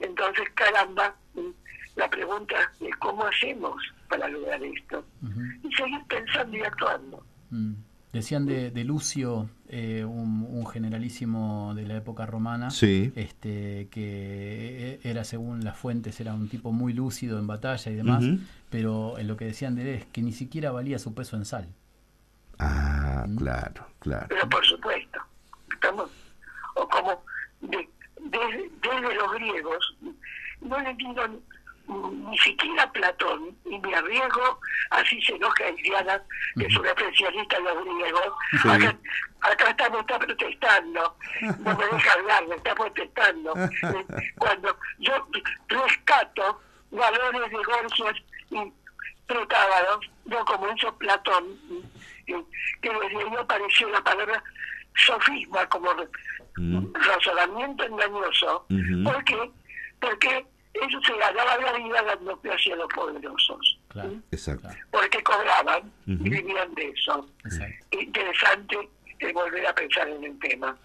Entonces, caramba. La pregunta es cómo hacemos para lograr esto y seguir pensando y actuando.
Mm. Decían de, de Lucio, eh, un, un generalísimo de la época romana,
Sí.
este, que era según las fuentes, era un tipo muy lúcido en batalla y demás, pero en lo que decían de él es que ni siquiera valía su peso en sal.
Ah, claro, claro.
Pero por supuesto, estamos, o como de- de- desde los griegos, no le dieron mm, ni siquiera Platón, y me arriesgo, así se enoja Iliana, que es una especialista en los griegos,
Sí.
acá, acá está, me está protestando, no me deja hablar, me está protestando. Cuando yo rescato valores de Gorgias y Protágoras, no como hizo Platón, que desde ahí apareció la palabra sofisma como razonamiento engañoso.
Ujú.
¿Por qué? Porque ellos se ganaban la vida dando clase a los poderosos.
Exacto.
Porque cobraban y vivían de eso. Interesante el volver a pensar en el tema.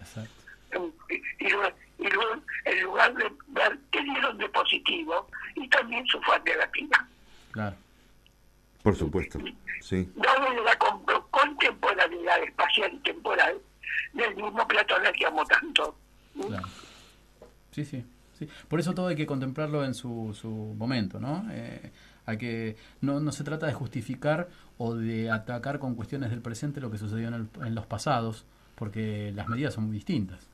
Y, y luego, y luego, en lugar de ver qué dieron de positivo y también su fue negativa.
Claro.
Por supuesto. Sí.
Desde la con- contemporaneidad espacial y temporal del mismo Platón al que amo tanto.
Claro. Sí, sí, sí. Por eso todo hay que contemplarlo en su, su momento, ¿no? Eh, hay que no, no se trata de justificar o de atacar con cuestiones del presente lo que sucedió en, el- en los pasados, porque las medidas son muy distintas.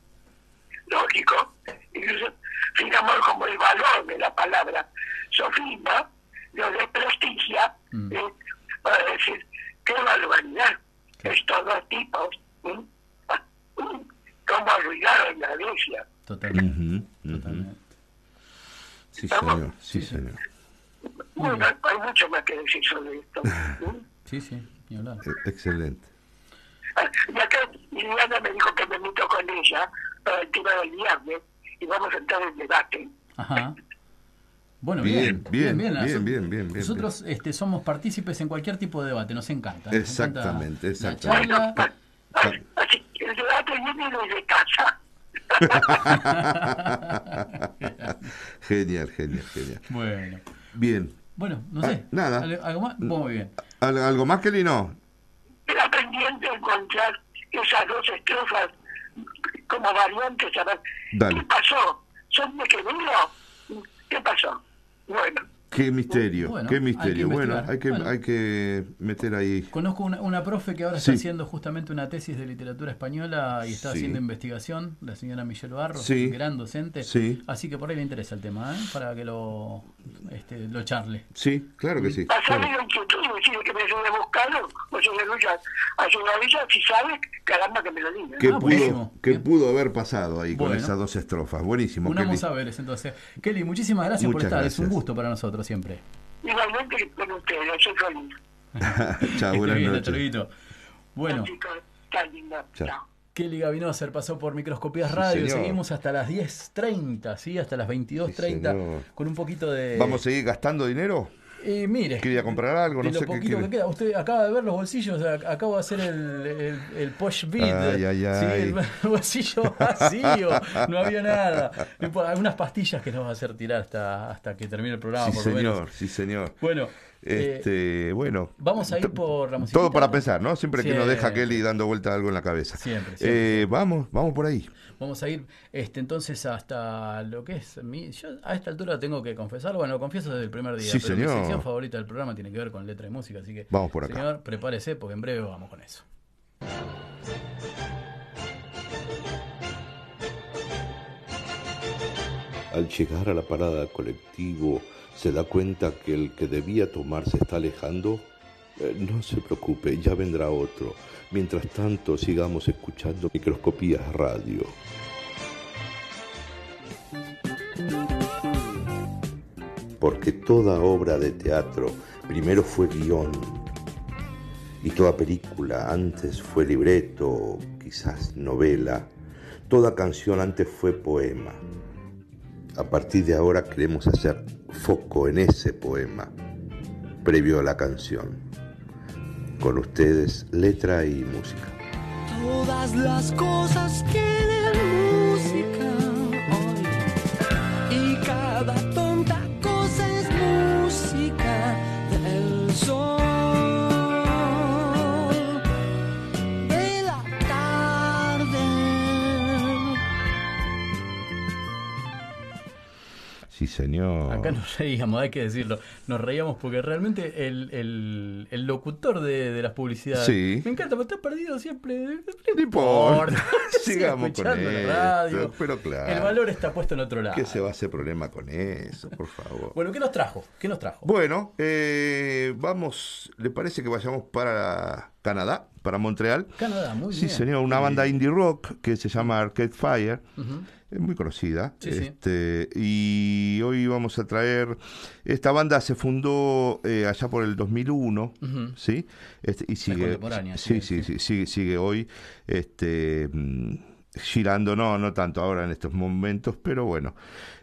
lógico, incluso fijamos como el valor de la palabra sofisma, lo desprestigia, eh, para decir, qué barbaridad, estos dos tipos, [laughs] cómo arruinaron la iglesia.
Totalmente. Totalmente.
Sí, señor, sí, señor.
Bueno, hay mucho más que decir sobre esto. ¿no? [laughs]
Sí, sí, ni hablar.
E- Excelente.
Ah, Y acá Liliana me dijo que me meto con ella para el tema del viernes y vamos a entrar en debate.
Ajá. Bueno,
Bien,
bien,
bien, bien,
Nosotros-
bien, bien, bien,
Nosotros este, somos partícipes en cualquier tipo de debate, nos encanta. nos encanta
Exactamente,
la
exactamente.
el debate viene desde casa. [laughs]
genial, genial, genial.
Bueno,
Bien.
bueno, no
Ah,
sé.
nada.
¿Algo, algo más? Muy bien.
¿Al- ¿Algo más, Kelly? No.
Era pendiente encontrar esas dos estrofas como variantes. A ver,
Dale.
¿qué pasó? ¿Son de Quevedo? ¿Qué pasó? Bueno,
Qué misterio,
Bueno,
qué
hay
misterio. bueno, hay que,
Bueno.
hay que meter ahí.
Conozco una, una profe que ahora
Sí.
está haciendo justamente una tesis de literatura española y está
Sí.
haciendo investigación, la señora Michelle Barros,
Sí.
gran docente.
Sí.
Así que por ahí le interesa el tema, ¿eh? para que lo, este, lo charle.
Sí, claro que sí.
pasarle
claro.
la inquietud y decirle que me ayude a buscarlo, o si le lucha a su si sabe, caramba que me lo diga.
¿Qué,
Ah,
pudo, qué pudo haber pasado ahí con esas dos estrofas? Buenísimo, Kelly.
Unamos saberes entonces. Kelly, muchísimas gracias por estar, es un gusto para nosotros siempre.
Igualmente con ustedes, soy feliz.
Chao, buenas noches.
luego. Bueno.
Chao.
Kelly Gavinoser pasó por Microscopías
Sí,
Radio.
señor.
Seguimos hasta las 10.30, ¿sí? Hasta las 22.30
Sí,
con un poquito de...
¿Vamos a seguir gastando dinero?
Y mire,
¿Quería comprar algo?
de
No
lo
sé qué
que queda. Usted acaba de ver los bolsillos, ac- acabo de hacer el, el, el push beat.
Ay, ay,
Sí,
ay.
el [laughs] bolsillo vacío, no había nada. Algunas pastillas que nos va a hacer tirar hasta, hasta que termine el programa,
Sí,
por lo menos.
señor, sí, señor.
Bueno, eh,
Este, bueno.
vamos a ir
to-
por la musiquita.
Todo para pensar, ¿no? Siempre que nos deja. Kelly dando vuelta algo en la cabeza.
Siempre, siempre,
Eh, Vamos, vamos por ahí.
Vamos a ir este entonces hasta lo que es mi, yo a esta altura tengo que confesarlo, bueno, lo confieso desde el primer día,
Sí,
pero mi
señor.
sección favorita del programa tiene que ver con letra y música, así que
Vamos por acá.
señor, prepárese porque en breve vamos con eso.
Al llegar a la parada colectivo, se da cuenta que el que debía tomar se está alejando. Eh, no se preocupe, ya vendrá otro. Mientras tanto, sigamos escuchando Microscopías Radio. Porque toda obra de teatro primero fue guion y toda película antes fue libreto, quizás novela, toda canción antes fue poema. A partir de ahora queremos hacer foco en ese poema, previo a la canción. Con ustedes, letra y música.
Todas las cosas tienen
señor.
Acá nos reíamos, hay que decirlo. Nos reíamos porque realmente el, el, el locutor de, de las publicidades.
Sí.
Me encanta, pero está perdido siempre. No
importa. [laughs] [laughs]
Siga
Sigamos con
radio.
Pero claro.
El valor está puesto en otro lado.
¿Qué se va a hacer problema con eso, por favor?
Bueno, ¿qué nos trajo? ¿Qué nos trajo?
Bueno, eh, vamos, ¿le parece que vayamos para Canadá, para Montreal?
Canadá, muy
Sí,
bien.
señor, una banda indie rock que se llama Arcade Fire.
Ujú.
Es muy conocida.
Sí, sí.
este, Y hoy vamos a traer. Esta banda se fundó eh, allá por el 2001.
Ujú.
¿sí? Este, y sigue. Sí,
sí,
sí, sigue, sigue hoy. Este. mm, girando, no, no tanto ahora en estos momentos, pero bueno,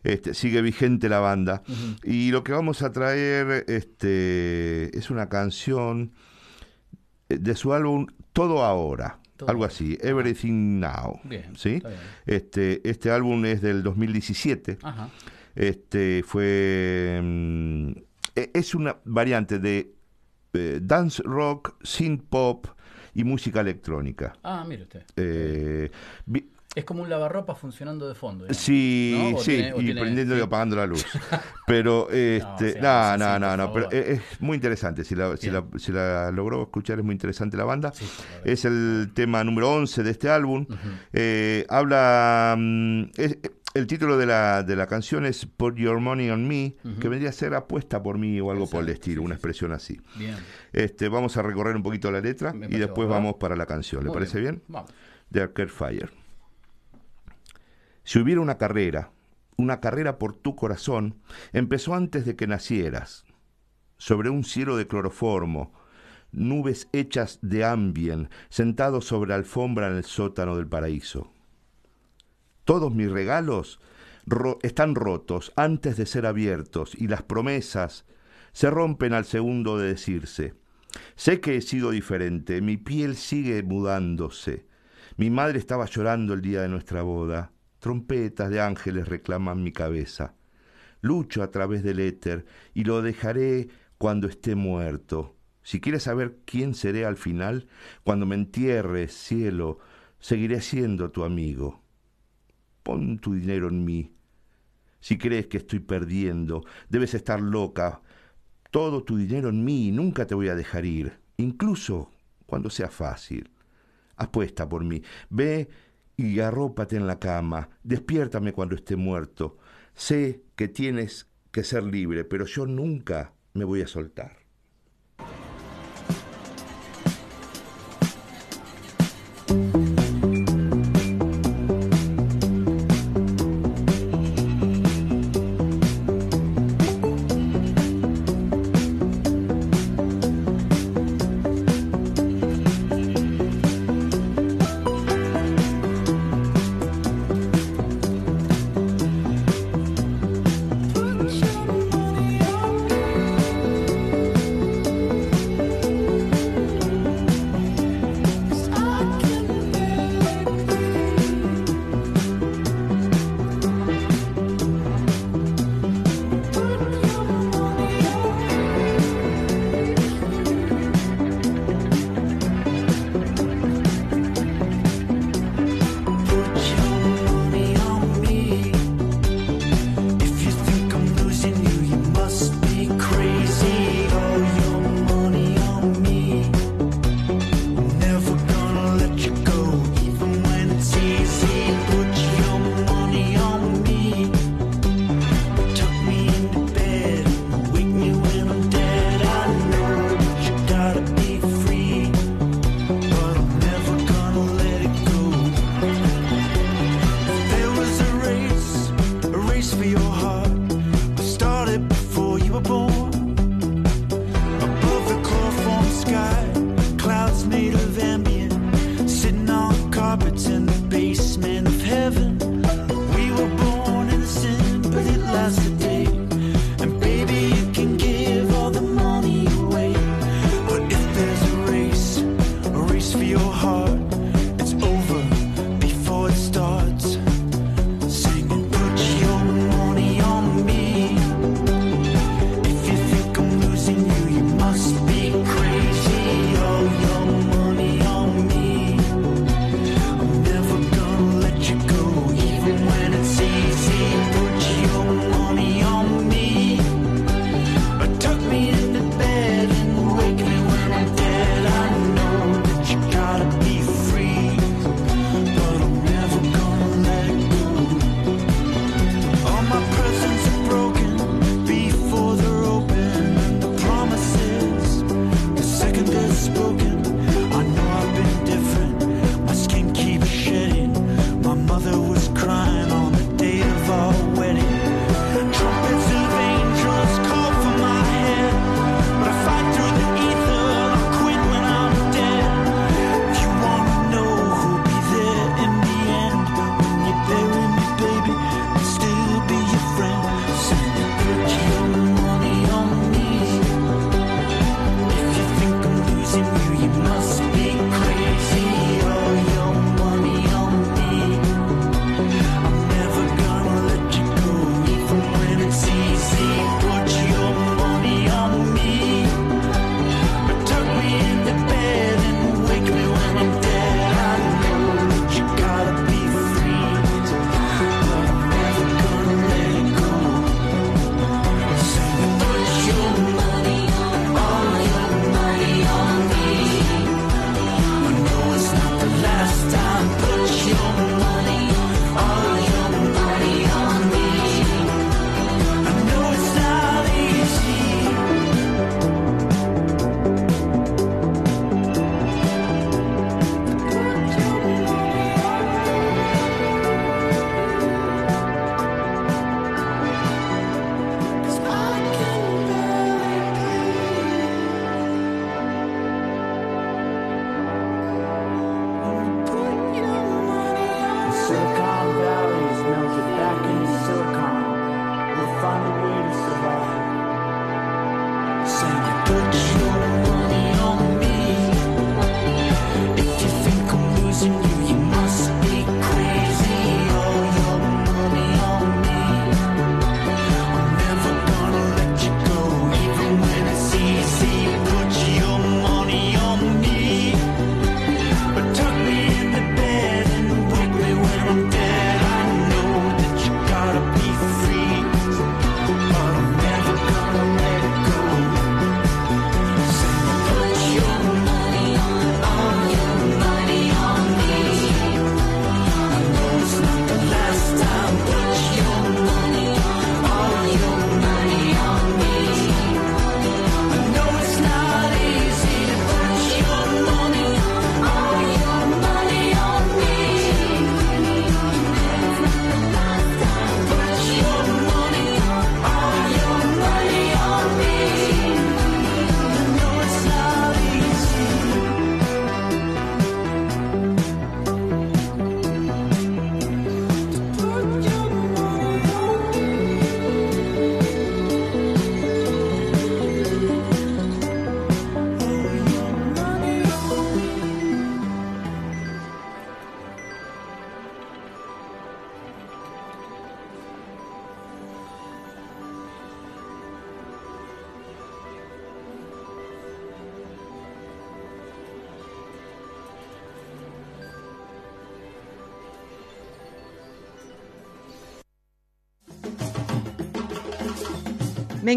este, sigue vigente la banda. Y lo que vamos a traer este, es una canción eh, de su álbum Todo Ahora,
Todo
algo así, Everything Now.
Bien,
¿sí? Este, este álbum es del 2017.
Ajá.
Este fue. mm, e- es una variante de eh, dance rock, synth pop y música electrónica.
Ah, mire usted.
Eh, vi-
Es como un lavarropa funcionando de fondo. digamos.
Sí, sí, y prendiendo y apagando la luz. [laughs] Pero, este, no, no, no, no, pero es, muy interesante. Si la, si, la, si la logró escuchar, es muy interesante la banda.
Sí, la
es el tema número 11 de este álbum. Eh, habla. mm, es- el título de la, de la canción es Put Your Money on Me, que vendría a ser apuesta por mí o algo por el estilo,
sí,
una expresión así.
Bien.
Este, vamos a recorrer un poquito la letra
Me
y después vamos para la canción. ¿Le
Muy
parece bien?
Vamos.
de Arcade Fire. Si hubiera una carrera
una carrera por tu corazón empezó antes de que nacieras, sobre un cielo de cloroformo, nubes hechas de ambien, sentados sobre alfombra en el sótano del paraíso. Todos mis regalos están rotos antes de ser abiertos y las promesas se rompen al segundo de decirse. Sé que he sido diferente, mi piel sigue mudándose. Mi madre estaba llorando el día de nuestra boda. Trompetas de ángeles reclaman mi cabeza. Lucho a través del éter y lo dejaré cuando esté muerto. Si quieres saber quién seré al final, cuando me entierres, cielo, seguiré siendo tu amigo. Pon tu dinero en mí. Si crees que estoy perdiendo, debes estar loca. Todo tu dinero en mí nunca te voy a dejar ir, incluso cuando sea fácil. Apuesta por mí. Ve y arrópate en la cama. Despiértame cuando esté muerto. Sé que tienes que ser libre, pero yo nunca me voy a soltar.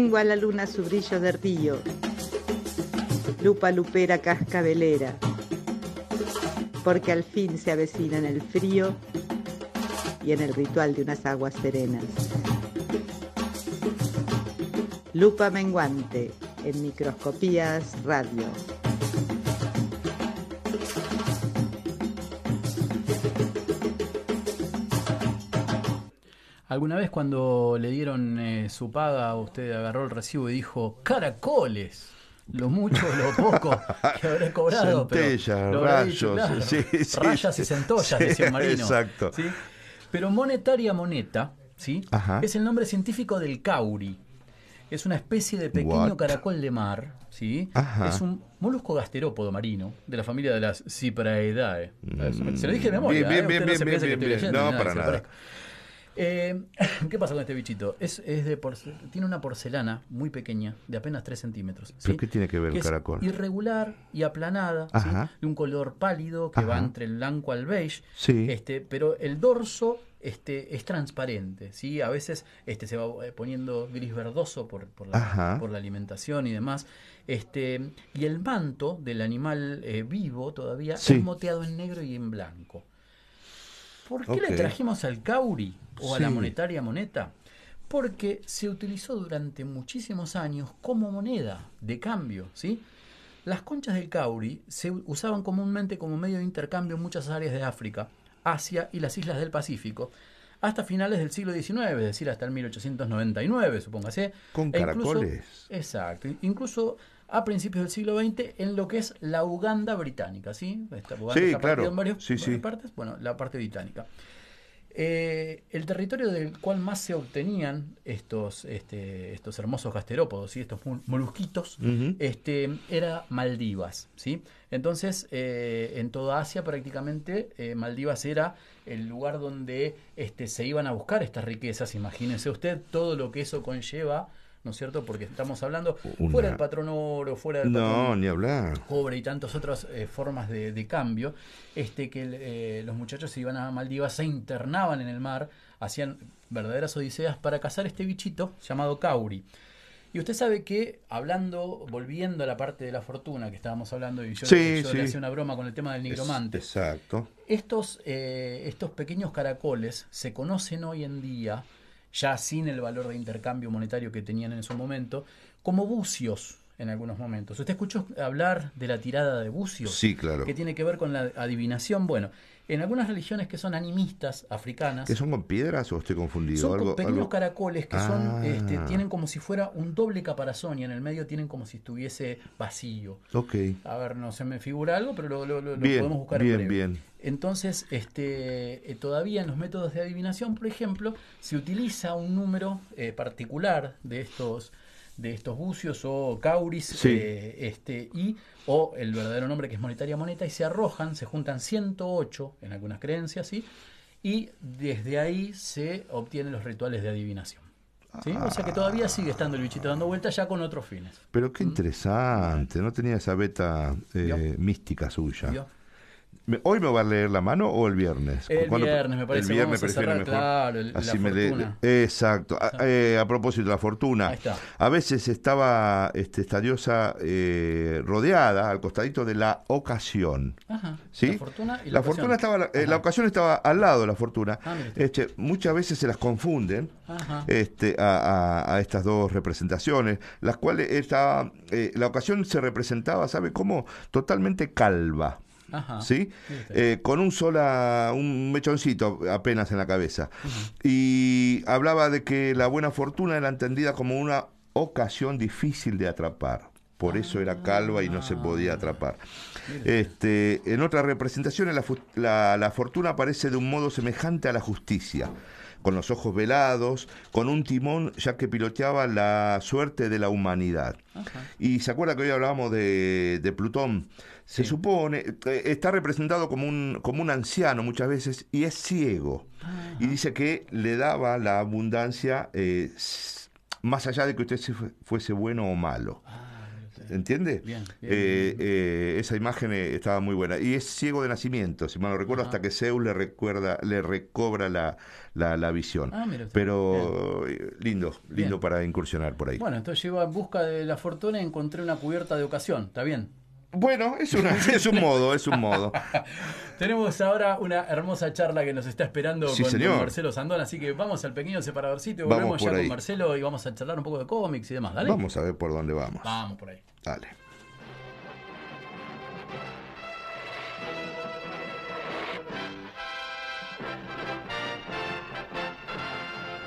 Mengua la luna su brillo de río. Lupa lupera cascabelera. Porque al fin se avecina en el frío y en el ritual de unas aguas serenas. Lupa menguante en microscopías radio.
¿Alguna vez cuando le dieron eh, su paga, usted agarró el recibo y dijo, caracoles? Lo mucho, lo poco que habré cobrado. pero
Centellas,
dicho,
rayos,
claro. [laughs]
sí, sí,
Rayas
sí.
y centollas, decía Marino.
exacto.
Pero monetaria moneta, ¿sí?
Ajá.
Es el nombre científico del cauri. Es una especie de pequeño
What?
caracol de mar, ¿sí?
Ajá.
Es un molusco gasterópodo marino de la familia de las Cypraidae. Se lo dije de memoria.
Mm. Bien,
¿eh?
bien,
Usted no
bien, bien, bien, bien. No,
nada
para nada.
parezca. Eh, [laughs] ¿Qué pasa con este bichito? Es, es de tiene una porcelana muy pequeña, de apenas 3 centímetros.
¿Pero
¿sí?
qué tiene que ver el
es
caracol?
irregular y aplanada, ¿sí? De un color pálido que va entre el blanco al beige.
Sí.
Este, pero el dorso este, es transparente, ¿sí? A veces este, se va eh, poniendo gris verdoso por, por, la, por la alimentación y demás. Este, y el manto del animal eh, vivo todavía
Sí.
es moteado en negro y en blanco. ¿Por qué le trajimos al cauri o a la monetaria moneta? Porque se utilizó durante muchísimos años como moneda de cambio, ¿sí? Las conchas del cauri se usaban comúnmente como medio de intercambio en muchas áreas de África, Asia y las islas del Pacífico, hasta finales del siglo XIX, es decir, hasta el 1899, supóngase.
Con
E incluso-
caracoles.
exacto, incluso a principios del siglo XX en lo que es la Uganda británica, ¿sí? Esta Uganda
Sí, claro.
en varios-
Sí, sí.
partes, bueno, la parte británica. Eh, el territorio del cual más se obtenían estos, este, estos hermosos gasterópodos y estos mol- molusquitos este, era Maldivas. ¿sí? Entonces, eh, en toda Asia prácticamente eh, Maldivas era el lugar donde este, se iban a buscar estas riquezas. Imagínense usted todo lo que eso conlleva, ¿no es cierto? Porque estamos hablando
Una-
fuera del patrón oro, fuera del patrón
No, ni hablar.
cobre y tantas otras eh, formas de, de cambio, este que eh, los muchachos se iban a Maldivas, se internaban en el mar, hacían verdaderas odiseas para cazar este bichito llamado cauri. Y usted sabe que, hablando, volviendo a la parte de la fortuna que estábamos hablando, y yo,
Sí,
yo
sí.
le hacía una broma con el tema del nigromante,
Exacto.
estos, eh, estos pequeños caracoles se conocen hoy en día, ya sin el valor de intercambio monetario que tenían en su momento, como bucios en algunos momentos. ¿Usted escuchó hablar de la tirada de bucios?
Sí, claro.
Que tiene que ver con la adivinación. Bueno, en algunas religiones que son animistas africanas,
¿Que son con piedras o estoy confundido?
son
algo,
pequeños
algo-
caracoles que
Ah.
son, este, tienen como si fuera un doble caparazón y en el medio tienen como si estuviese vacío.
Ok.
A ver, no se me figura algo, pero lo, lo- lo- lo
Bien,
podemos buscar en
bien,
breve.
bien.
Entonces, este, eh, todavía en los métodos de adivinación, por ejemplo, se utiliza un número eh, particular de estos de estos bucios o cauris
Sí.
eh, este, y o el verdadero nombre que es monetaria moneta y se arrojan, se juntan 108 en algunas creencias, ¿sí? y desde ahí se obtienen los rituales de adivinación. ¿sí? O sea que todavía sigue estando el bichito dando vueltas ya con otros fines.
Pero qué interesante, no tenía esa beta eh, mística suya.
¿Vio?
¿Hoy me va a leer la mano o el viernes?
El
¿Cuándo-
viernes, me parece,
El viernes
vamos a cerrar,
mejor.
claro, el- la
Así me
fortuna.
Exacto. A, eh, a propósito la fortuna,
Ahí está.
a veces estaba este, esta diosa eh, rodeada al costadito de la ocasión.
Ajá.
¿Sí?
La fortuna y la,
La
ocasión.
fortuna estaba, eh, la ocasión estaba al lado de la fortuna.
Ah.
Este, muchas veces se las confunden
Ajá.
este, a, a- a estas dos representaciones, las cuales estaba, eh, la ocasión se representaba, ¿sabe cómo? Totalmente calva.
Ajá.
¿Sí? Eh, con un sola, un mechoncito apenas en la cabeza. Y hablaba de que la buena fortuna era entendida como una ocasión difícil de atrapar. Por eso era calva y no se podía atrapar. Este, en otras representaciones, la, la- la fortuna aparece de un modo semejante a la justicia, con los ojos velados, con un timón, ya que piloteaba la suerte de la humanidad. Y se acuerda que hoy hablábamos de, de Plutón. Se supone, eh, está representado como un, como un anciano muchas veces y es ciego. Y dice que le daba la abundancia eh, más allá de que usted se fue- fuese bueno o malo. ¿entiende?
Bien, bien,
Eh, eh, esa imagen estaba muy buena. Y es ciego de nacimiento, si mal no recuerdo, hasta que Zeus le recuerda, le recobra la, la, la visión.
Ah, mira.
Pero lindo, lindo para incursionar por ahí.
Bueno, entonces yo iba en busca de la fortuna y encontré una cubierta de ocasión, ¿está bien?
Bueno, es, una, [laughs] es un modo, es un modo. [laughs]
Tenemos ahora una hermosa charla que nos está esperando
Sí,
con,
señor.
Marcelo Sandón, así que vamos al pequeño separadorcito y
Vamos
volvemos ya con. Marcelo y vamos a charlar un poco de cómics y demás, ¿dale?
Vamos a ver por dónde vamos.
Vamos por ahí.
Dale.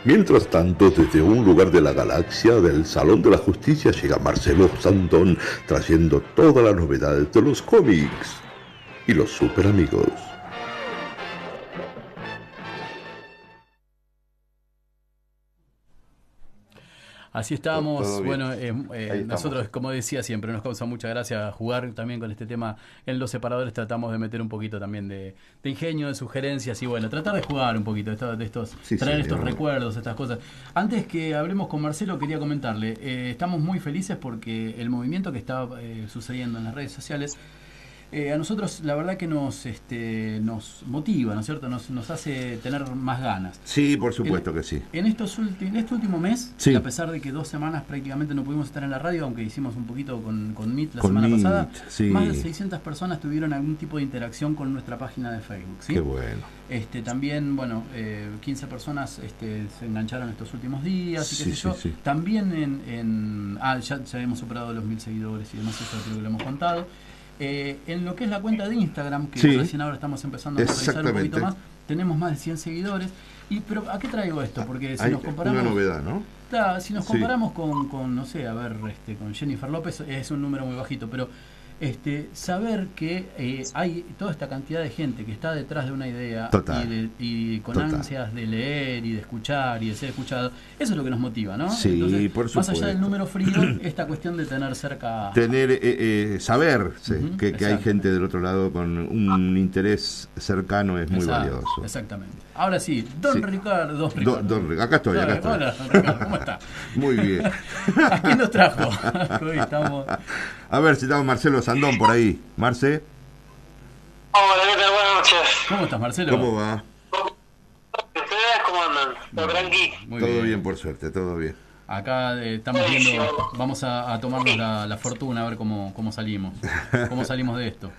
Mientras tanto, desde un lugar de la galaxia, del Salón de la Justicia, llega Marcelo Sandón trayendo todas las novedades de los cómics y los super amigos.
Así
bien.
bueno, eh, eh,
estamos.
nosotros, como decía siempre, nos causa mucha gracia jugar también con este tema. En los separadores tratamos de meter un poquito también de, de ingenio, de sugerencias y bueno, tratar de jugar un poquito de estos, de estos
Sí,
traer estos recuerdos, estas cosas. Antes que hablemos con Marcelo, quería comentarle, eh, estamos muy felices porque el movimiento que está eh, sucediendo en las redes sociales eh, a nosotros la verdad que nos este, nos motiva, ¿no es cierto? Nos, nos hace tener más ganas.
Sí, por supuesto que sí.
En, estos en este último mes,
Sí.
a pesar de que dos semanas prácticamente no pudimos estar en la radio, aunque hicimos un poquito con, con Meet la
Con
semana
Meet,
pasada,
sí.
más de 600 personas tuvieron algún tipo de interacción con nuestra página de Facebook. ¿sí?
Qué bueno.
Este, también, bueno, eh, 15 personas este, se engancharon estos últimos días y qué
Sí,
sé
sí,
yo.
sí.
También en, en- Ah, ya, ya hemos superado los mil seguidores y demás, eso creo que lo hemos contado. Eh, en lo que es la cuenta de Instagram, que
Sí.
recién ahora estamos empezando a revisar un poquito más, tenemos más de 100 seguidores. Y, pero, ¿a qué traigo esto? Porque si
Hay
nos comparamos...
una novedad, ¿no?
Claro, si nos
Sí.
comparamos con, con, no sé, a ver, este, con Jennifer López es un número muy bajito, pero este, saber que eh, hay toda esta cantidad de gente que está detrás de una idea
Total.
y, de- y con
Total.
ansias de leer y de escuchar y de ser escuchado, eso es lo que nos motiva, ¿no?
Sí, por
Más allá del
supuesto.
número frío, [clears throat] esta cuestión de tener cerca...
Tener, eh, eh, saber sí, que, que hay gente del otro lado con un interés cercano es muy
Exacto,
valioso.
Exactamente. Ahora sí, don
Sí.
Ricardo, don Ricardo.
acá estoy, acá estoy.
Hola, don Ricardo, ¿cómo está? [laughs]
Muy bien.
¿A [laughs] quién nos trajo? [laughs] Hoy estamos...
A ver si estamos Marcelo Sandón por ahí. Marce,
Hola, ¿qué tal? Buenas noches.
¿Cómo estás, Marcelo?
¿cómo va?
¿Ustedes cómo andan? ¿Todo tranqui?
Muy
todo
bien.
bien. por suerte, todo bien.
Acá eh, estamos viendo, vamos a, a tomarnos la, la fortuna a ver cómo, cómo salimos. ¿Cómo salimos de esto?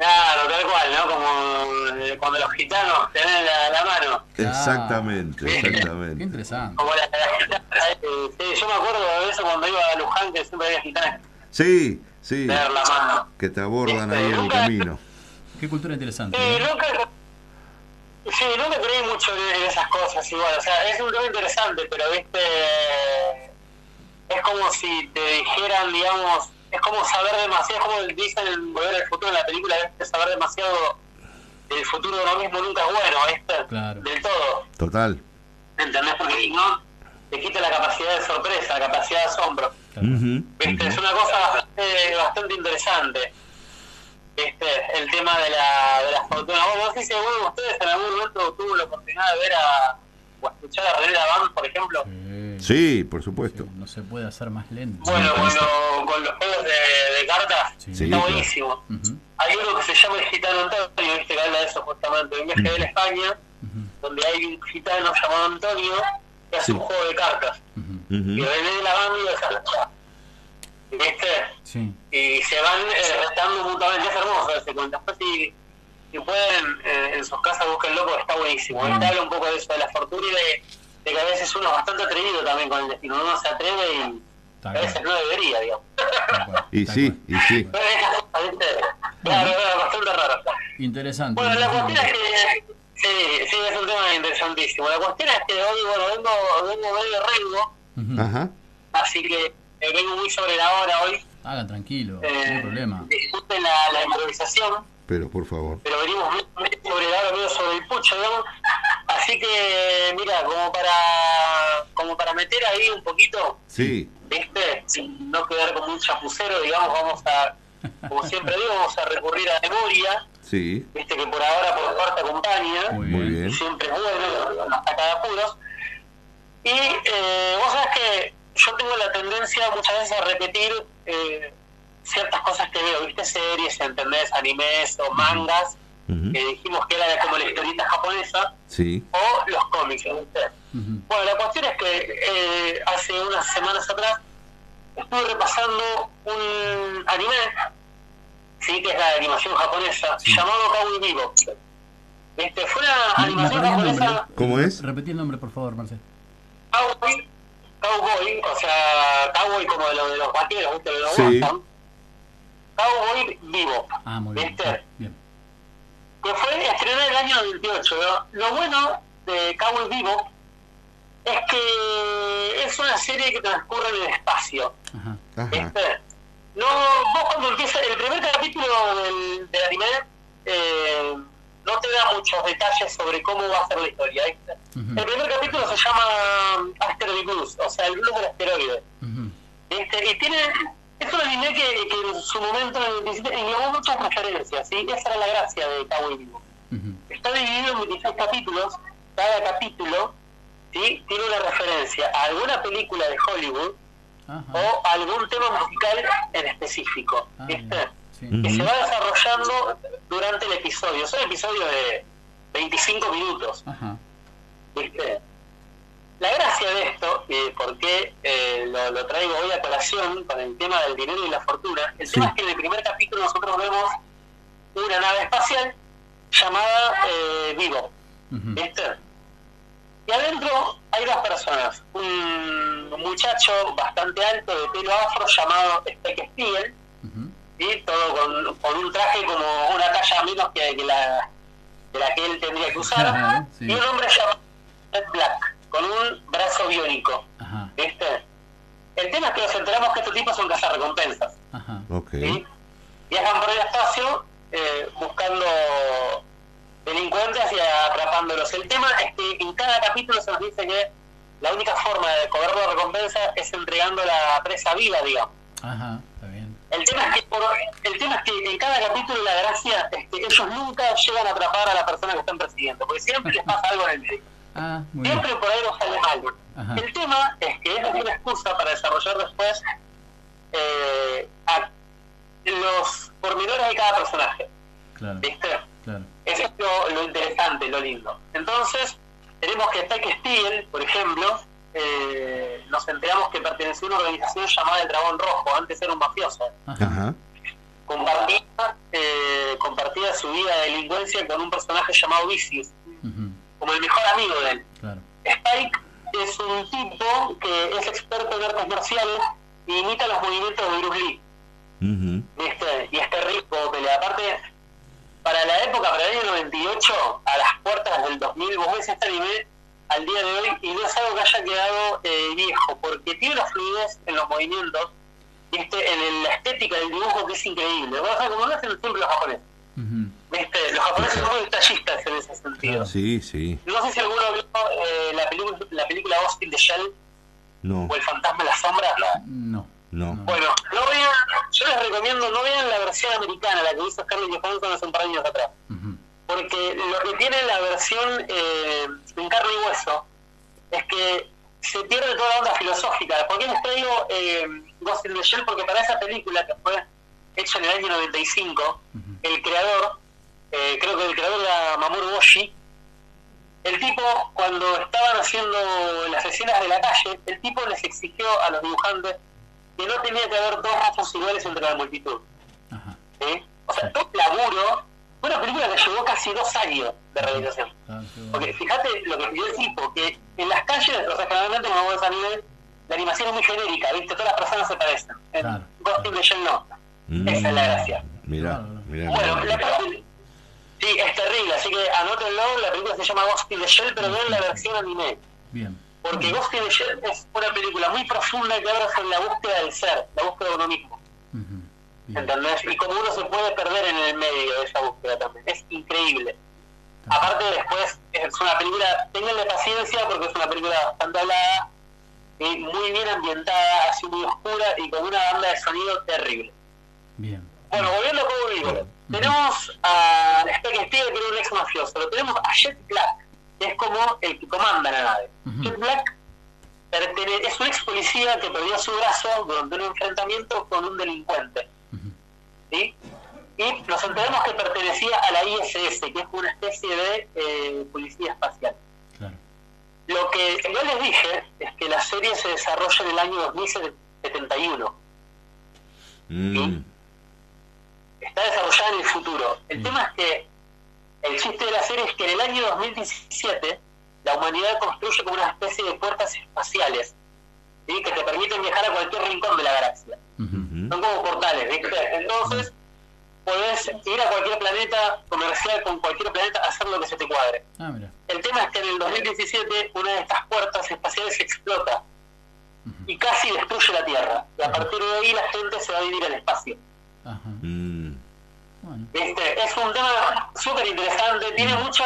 Claro, tal cual, ¿no? Como eh, cuando los gitanos tienen la, la mano.
Exactamente,
Qué
exactamente.
interesante.
Como la, la gitana, eh, sí, yo me acuerdo de eso cuando iba a Luján, que siempre había gitanas
Sí, sí.
que tener la mano.
Que te abordan ahí en el camino.
Qué cultura interesante.
Sí,
¿no?
nunca, sí, nunca creí mucho en esas cosas igual. O sea, es un tema interesante, pero viste, es como si te dijeran, digamos, es como saber demasiado, es como dicen en Volver al Futuro en la película, ¿viste? saber demasiado del futuro de uno mismo nunca es bueno, ¿viste?
Claro.
Del todo,
Total.
¿entendés? Porque si no, te quita la capacidad de sorpresa, la capacidad de asombro.
Ujú,
¿Viste? Es una cosa bastante, bastante interesante. ¿Viste? El tema de la, de la fortuna. Vos no sé si alguno de ustedes en algún momento tuvo la oportunidad de ver a, o escuchar a René Laván, por ejemplo.
Sí, por supuesto.
No se puede hacer más lento.
Bueno, con, lo- con los juegos de, de cartas,
Sí,
está
claro.
buenísimo. Hay uno que se llama el Gitano Antonio, ¿viste? Que habla de eso justamente. Un viaje de la España, donde hay un gitano llamado Antonio que hace
Sí.
un juego de cartas. Y. René Laván lo deja. ¿Viste?
Sí.
y se van eh, retando mutuamente. Es hermoso ese cuento. Después, si, si pueden, eh, en sus casas búsquenlo porque está buenísimo. Él habla un poco de eso, de la fortuna y de, de que a veces uno es bastante atrevido también con el destino. Uno se atreve y a veces no debería, digamos. [laughs]
Y sí, y sí.
Claro, es bastante raro.
Interesante.
Bueno, la cuestión es que. Sí, sí, es un tema interesantísimo. La cuestión es que hoy, bueno, vengo, vengo medio rengo,
Ajá.
así que eh, vengo muy sobre la hora hoy.
Hagan tranquilo,
Eh,
no hay problema.
Disculpen la, la improvisación.
Pero por favor.
pero venimos medio sobre la hora, medio sobre el pucho, digamos. Así que, mira, como para como para meter ahí un poquito,
Sí.
¿viste? Sin no quedar como un chapucero, digamos, vamos a, como siempre digo, vamos a recurrir a memoria,
Sí.
¿viste? Que por ahora, por parte, acompaña.
Muy bien.
Y siempre es bueno, nos saca de apuros. Y eh, vos sabés que yo tengo la tendencia muchas veces a repetir eh, ciertas cosas que veo, ¿viste? Series, ¿entendés? Animes o mangas, que dijimos que era como la historieta japonesa,
Sí.
o los cómics, ¿viste? Bueno, la cuestión es que eh, hace unas semanas atrás estuve repasando un anime, sí, que es la animación japonesa, llamado Cowboy Vivo. Este, fue una
¿Me
animación japonesa
¿Cómo es?
Repetí el nombre, por favor, Marcel.
Cowboy, cowboy, o sea, cowboy como de, lo, de los vaqueros, ¿viste? De los
Sí.
western. Cowboy Vivo,
Ah, muy bien.
Que fue estrenada el año 28. Lo, lo bueno de Cowboy Vivo es que es una serie que transcurre en el espacio.
Ajá.
¿viste? No, vos cuando empieza el primer capítulo del, del anime eh, no te da muchos detalles sobre cómo va a ser la historia. ¿viste? El primer capítulo se llama Asteroid Blues, o sea, el blues del asteroide. ¿viste? Y tiene, es un anime que, que en su momento en el principio englobó muchas referencias, ¿sí? Esa era la gracia de Cowboy Vivo. Está dividido en 26 capítulos, cada capítulo ¿sí? tiene una referencia a alguna película de Hollywood o algún tema musical en específico, ¿viste? Que se va desarrollando durante el episodio. Son episodios de 25 minutos, ¿viste? La gracia de esto, y por qué eh, lo, lo traigo hoy a colación con el tema del dinero y la fortuna, el tema es que en el primer capítulo nosotros vemos una nave espacial llamada eh, Vivo, ¿viste? Y adentro hay dos personas, un muchacho bastante alto de pelo afro llamado Spike Spiegel, ¿sí? todo con, con un traje como una talla menos que, que la, que la que él tendría que usar,
Sí.
y un hombre llamado Black, con un brazo biónico, ¿viste? El tema es que nos enteramos que estos tipos son cazarrecompensas,
Ok.
¿sí? Viajan por el espacio eh, buscando delincuentes y atrapándolos. El tema es que en cada capítulo se nos dice que la única forma de cobrar la recompensa es entregando la presa viva, digamos.
Ajá, está bien.
El tema, es que por- el tema es que en cada capítulo la gracia es que ellos nunca llegan a atrapar a la persona que están persiguiendo, porque siempre les pasa algo en el medio.
Ah, muy bien.
Siempre por ahí nos sale mal.
Ajá.
El tema es que esa es una excusa para desarrollar después eh, a los pormenores de cada personaje.
Claro,
¿Viste?
claro.
Eso es lo, lo interesante, lo lindo. Entonces, tenemos que Spike Spiegel, por ejemplo, eh, nos enteramos que pertenecía a una organización llamada El Dragón Rojo, antes era un mafioso.
Ajá.
Compartía, eh, compartía su vida de delincuencia con un personaje llamado Vicious, como el mejor amigo de él.
Claro.
Spike es un tipo que es experto en artes marciales y imita los movimientos de Bruce Lee. ¿viste? Y es terrible como pelea. Aparte, para la época, para el año 98, a las puertas del 2000, vos ves este anime al día de hoy y no es algo que haya quedado eh, viejo, porque tiene una fluidez en los movimientos este, en la estética del dibujo que es increíble. Vos sabés, como lo hacen siempre los japoneses. ¿Viste? Los japoneses son muy detallistas en ese sentido.
Sí, sí.
No sé si alguno vio eh, la, película, la película Ghost in the Shell
No,
o El fantasma en la sombra.
No.
no.
Bueno, no vean, yo les recomiendo no vean la versión americana, la que hizo Scarlett Johansson hace un par de años atrás. Porque lo que tiene la versión eh, en carne y hueso es que se pierde toda la onda filosófica. ¿Por qué les traigo eh, Ghost in the Shell? Porque para esa película que fue hecha en el año 95, el creador, eh, creo que el creador era Mamoru Oshii, el tipo, cuando estaban haciendo las escenas de la calle, el tipo les exigió a los dibujantes que no tenía que haber dos rostros iguales entre la multitud. O sea, todo el laburo, fue una película que llevó casi dos años de realización. Porque fíjate lo que pidió el tipo, que en las calles, o sea, generalmente cuando vos a nivel, la animación es muy genérica, ¿viste? Todas las personas se parecen. En Ghost in the Shell no. Esa es la gracia.
Mira, mira.
Bueno, la película- sí, es terrible, así que anótenlo, la película se llama Ghost in the Shell, pero vean la versión anime.
Bien.
Porque Ghost in the Shell es una película muy profunda que habla sobre la búsqueda del ser, la búsqueda de uno mismo. ¿Entendés? Y como uno se puede perder en el medio de esa búsqueda también. Es increíble. Aparte después es una película, tenganle paciencia porque es una película bastante hablada, y muy bien ambientada, así muy oscura y con una banda de sonido terrible.
Bien.
Bueno, volviendo a Cowboy Vivo, tenemos a Spike Spiegel, que era un ex mafioso, lo tenemos a Jet Black, que es como el que comanda la nave. Jet Black es un ex policía que perdió su brazo durante un enfrentamiento con un delincuente. ¿sí? Y nos enteramos que pertenecía a la ISS, que es una especie de eh, policía espacial. Lo que yo les dije es que la serie se desarrolla en el año 2071.
Mm.
Está desarrollada en el futuro. El tema es que el chiste de la serie es que en el año 2017 la humanidad construye como una especie de puertas espaciales ¿sí? que te permiten viajar a cualquier rincón de la galaxia. Son como portales, ¿viste? Entonces podés ir a cualquier planeta, comercial con cualquier planeta, hacer lo que se te cuadre.
Ah, mira.
El tema es que en el 2017 una de estas puertas espaciales explota y casi destruye la Tierra. Y a partir de ahí la gente se va a vivir al espacio.
Mm.
¿Viste? Es un tema súper interesante, tiene mucha,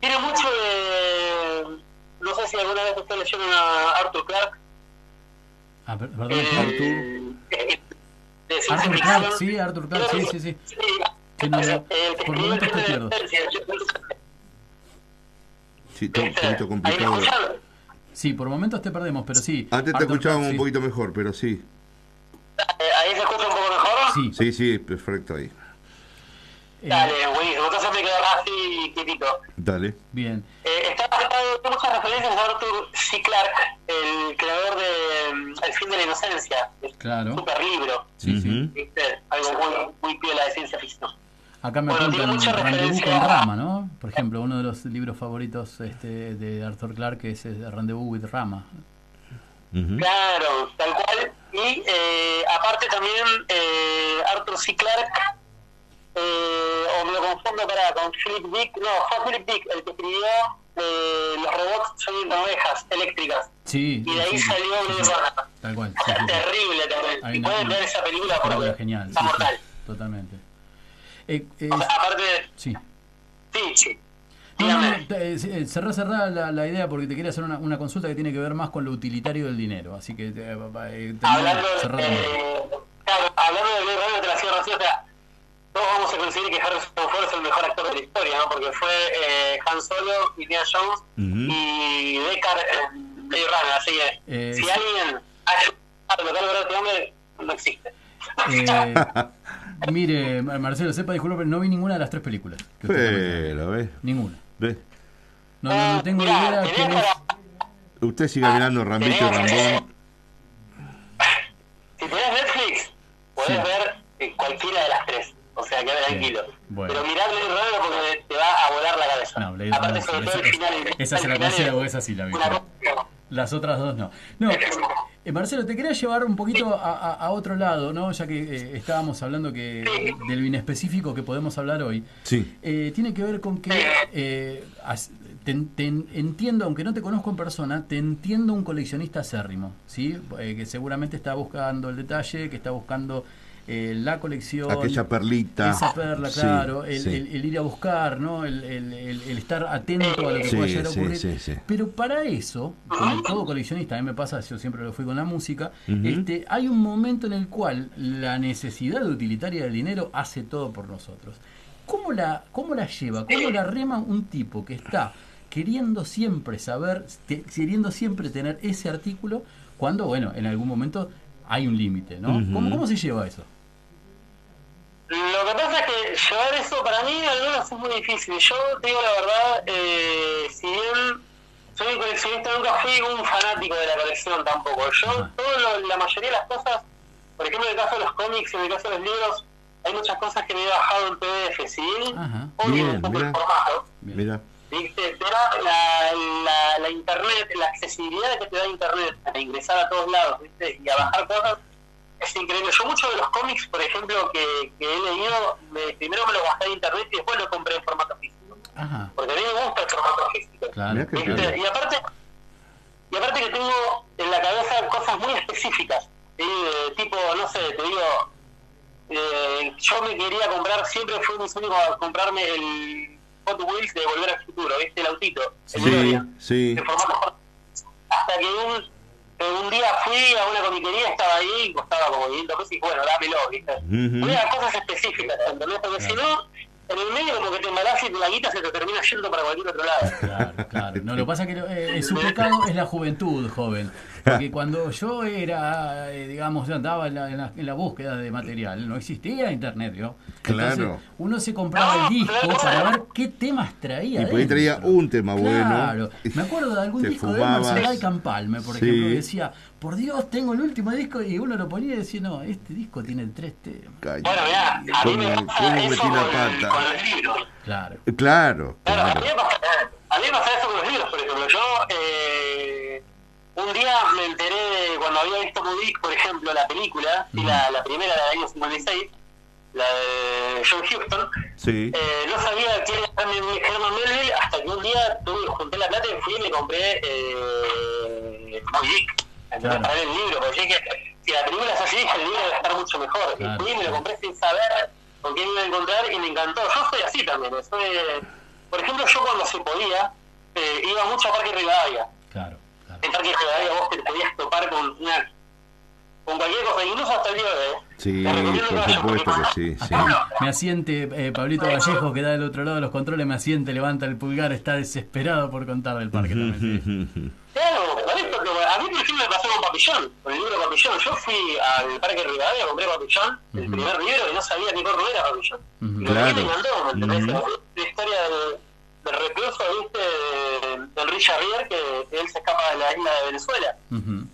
tiene mucho de... No sé si alguna vez ustedes leyeron a Arthur Clarke.
Ah, per- perdón,
el-
Arthur. Arthur. Clarke, sí, Arthur Clarke, sí, sí, sí. Sí, no, no,
El que
por
el
momentos te pierdo.
Sí, está un poquito
Ahí me
complicado.
Sí, por momentos te perdemos, pero sí.
Antes te
Arthur
escuchábamos un poquito mejor, pero sí.
Eh, Ahí se escucha un poco mejor.
Sí.
Sí, sí, perfecto ahí.
Eh,
Dale, buenísimo. Entonces me quedo así quietito.
Dale.
Bien.
Eh, está en muchas referencias a Arthur C. Clarke, el creador de mm, El fin de la inocencia.
Claro.
un super libro.
Sí, sí.
¿viste? Algo muy, muy piola de ciencia ficción.
Acá me
Bueno,
apuntan Rendezvous con Rama, ¿no? Por ejemplo, uno de los libros favoritos este, de Arthur Clarke es Rendezvous with Rama.
Claro, tal cual. Y eh, aparte también eh, Arthur C. Clarke, eh, o me lo confundo para, con Philip Dick, no, fue Philip Dick el que escribió eh, Los robots son ovejas eléctricas.
Sí.
Y de ahí
sí, sí,
salió
sí,
Blade
sí. Tal cual. sí, sí, sí.
Terrible también.
Una-
pueden
una
ver esa película, porque
genial.
está
sí, sí,
mortal.
totalmente. Eh, eh,
Aparte,
sí.
sí, sí.
No, no, no, te- eh, cerrá, cerrá la, la idea porque te quería hacer una, una consulta que tiene que ver más con lo utilitario del dinero. Así que eh, eh,
Hablando, eh, claro, hablando de te la cierro así, o sea, todos vamos a coincidir que Harrison Ford es el mejor actor de la historia, ¿no? Porque fue eh, Han Solo, Indiana Jones y Deckard en Blade Runner, así que
Eh,
si
sí.
alguien ha ayudado a lograr este hombre, no existe.
Eh, mire, Mar- Marcelo, sepa disculpe, pero no vi ninguna de las tres películas. que usted.
Pero, ¿ves?
Ninguna.
¿Ves?
No, no, no tengo idea quién es.
Usted sigue mirando Rambito y Rambón. [laughs]
Si tenés Netflix, podés ver eh, cualquiera de las tres, o sea, quedate tranquilo.
Bueno.
Pero mirá Blade Runner porque te va a volar la cabeza.
No, Blade
Aparte,
Runner,
sobre
esa-
todo el final.
Esa se
el
la
es
esa sí la vi. Las otras dos no. No, [laughs] eh, Marcelo, te quería llevar un poquito a, a- a otro lado, ¿no? Ya que eh, estábamos hablando que de lo inespecífico que podemos hablar hoy.
Sí.
Eh, tiene que ver con que eh, te entiendo, aunque no te conozco en persona, te entiendo un coleccionista acérrimo, ¿sí? Eh, que seguramente está buscando el detalle, que está buscando eh, la colección.
Aquella perlita.
Esa perla,
Sí,
claro. el,
sí.
el- el ir a buscar, ¿no? El, el- estar atento a lo que
Sí,
pueda llegar a ocurrir. Pero para eso, como todo coleccionista, a mí me pasa, yo siempre lo fui con la música, este, hay un momento en el cual la necesidad de utilitaria del dinero hace todo por nosotros. ¿Cómo la, cómo la lleva? ¿Cómo la rema un tipo que está queriendo siempre saber, te- queriendo siempre tener ese artículo, cuando, bueno, en algún momento hay un límite, ¿no?
Ujú.
¿Cómo, ¿Cómo se lleva eso?
Lo que pasa es que llevar eso para mí al menos es muy difícil. Yo te digo la verdad, eh, si bien soy un coleccionista, nunca fui un fanático de la colección tampoco. Yo, todo lo- la mayoría de las cosas, por ejemplo en el caso de los cómics y en el caso de los libros, hay muchas cosas que me he bajado en PDF, ¿sí?
Bien,
un poco el
mira.
formato.
Mira.
¿viste? Te da la, la, la internet, la accesibilidad que te da internet a ingresar a todos lados, ¿viste? Y a bajar cosas, es increíble. Yo muchos de los cómics, por ejemplo, que, que he leído, me- primero me los bajé de internet y después los compré en formato físico.
Ajá.
Porque a mí me gusta el formato físico.
Claro,
piola.
Y aparte, y aparte que tengo en la cabeza cosas muy específicas. ¿sí? De tipo, no sé, te digo, eh, yo me quería comprar, siempre fue mi sueño comprarme el Hot Wheels de Volver al Futuro, ¿viste? El autito. El
Sí, sí.
de formato Hasta que un, un día fui a una comiquería, estaba ahí, y costaba como 500 pesos y bueno, dámelo, ¿viste? A cosas específicas, ¿entendés? Porque si no, en el medio como que te embalás y la guita se te termina yendo para cualquier otro lado.
Claro, claro. No, lo que pasa es que eh, su pecado es la juventud, joven. Porque cuando yo era, eh, digamos, yo andaba en la, en, la, en la búsqueda de material, no existía internet, ¿no? Entonces,
Claro.
uno se compraba el disco para ver qué temas traía.
Y por ahí traía un tema
Claro.
bueno.
Me acuerdo de algún disco de
fumabas.
Marcela y Campalme, por
Sí.
ejemplo, que decía, por Dios, tengo el último disco, y uno lo ponía y decía, no, este disco tiene tres temas.
Bueno, mirá, a mí me
¿Cómo,
pasa
cómo
eso
metí la
con,
pata?
con los libros.
Claro.
Claro,
Claro, a
claro.
mí me pasa, a mí me pasa eso con los libros, por ejemplo. Yo eh, un día me enteré cuando había visto Moody, por ejemplo, la película, y la, la primera del año 56, la de John Huston,
Sí.
eh, no sabía quién era Herman Melville hasta que un día tuve, junté la plata y fui y me compré eh, Moby Dick. Entonces,
Claro.
para ver el libro, porque dije que si la película es así, el libro debe estar mucho mejor.
Claro,
y fui y me lo compré sin saber con quién iba a encontrar y me encantó. Yo soy así también. Soy, por ejemplo, yo cuando se podía, eh, iba mucho a Parque Rivadavia.
Claro.
En Parque Rivadavia vos te podías topar con una con cualquier cosa, incluso hasta el día de hoy.
Sí,
que
por supuesto que sí, sí.
Me asiente eh, Pablito Vallejo, que da del otro lado de los controles, me asiente, levanta el pulgar, está desesperado por contar del parque también. [laughs]
Claro, a mí por ejemplo me pasó con Papillón, con el libro Papillón. Yo fui al Parque Rivadavia, compré Papillón, el primer libro, y no sabía qué corno era Papillón. Y lo
Claro.
y me encantó, ¿me entendés? La historia del, del recluso, ¿viste? De- Del Richard Rier, que, él se escapa de la isla de Venezuela.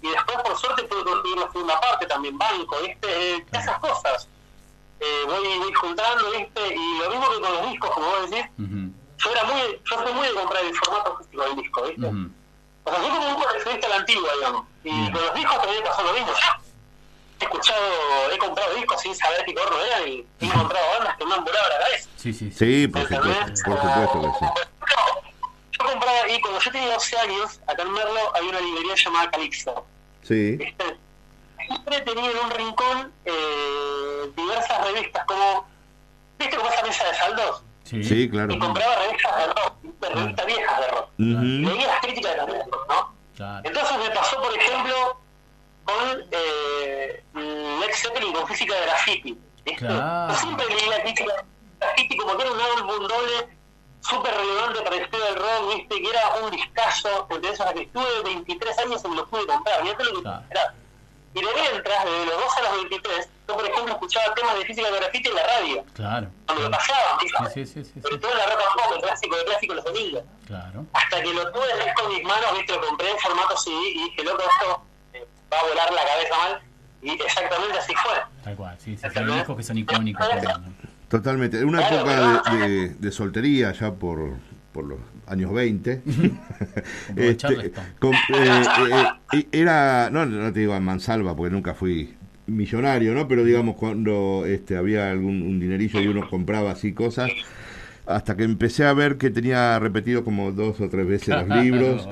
Y después, por suerte, pude conseguir la segunda parte también, banco, ¿viste? Eh, esas cosas. Eh, voy, voy juntando, ¿viste? Y lo mismo que con los discos, como vos decís, yo era muy, yo soy muy de comprar el formato físico del disco, ¿viste? O sea, soy como un coleccionista a la antigua, digamos. Y
Bien.
con los discos también pasó lo mismo. He escuchado, he comprado discos sin saber qué corno eran y he encontrado bandas que me han volado la cabeza.
Sí, sí, sí.
Sí, por supuesto, por supuesto que sí.
Yo compraba, y cuando yo tenía 12 años, acá en Merlo había una librería llamada Calixto.
Sí.
¿viste? Siempre tenía en un rincón eh, diversas revistas, como, ¿viste como esa mesa de saldos?
Sí,
Sí, claro.
Y compraba revistas de rock, revistas viejas de rock. Y
Ujú.
leía las críticas de los ¿no?
Claro.
Entonces me pasó, por ejemplo, con eh, Led Zeppelin con física de graffiti.
Claro.
Yo siempre leí la crítica de graffiti como que era un álbum doble súper relevante para el estilo del rock, ¿viste? que era un discazo. Entonces, hasta que estuve 23 años y me lo pude comprar. Mirá lo que
Claro.
era. Y de mientras, desde los 12 a los 23, yo, por ejemplo, escuchaba temas de física de graffiti en la radio.
Claro.
Cuando lo pasaban, ¿viste?
Sí, sí, sí, sí,
sobre
sí.
todo en la rock and pop, el clásico de clásico los domingos
Claro.
hasta que lo tuve disco en mis manos, viste, lo compré en formato CD y dije, loco, esto va a volar la cabeza mal. Y exactamente así fue.
Tal cual, sí, sí, sí. Hay discos que son icónicos también. ¿no?
Totalmente. En una época de, de- de soltería, ya por, por los años 20, [laughs] este, con- eh, eh, eh, era, no, no te digo a mansalva, porque nunca fui millonario, ¿no? Pero digamos, cuando este, había algún un dinerillo y uno compraba así cosas, hasta que empecé a ver que tenía repetido como dos o tres veces los [laughs] libros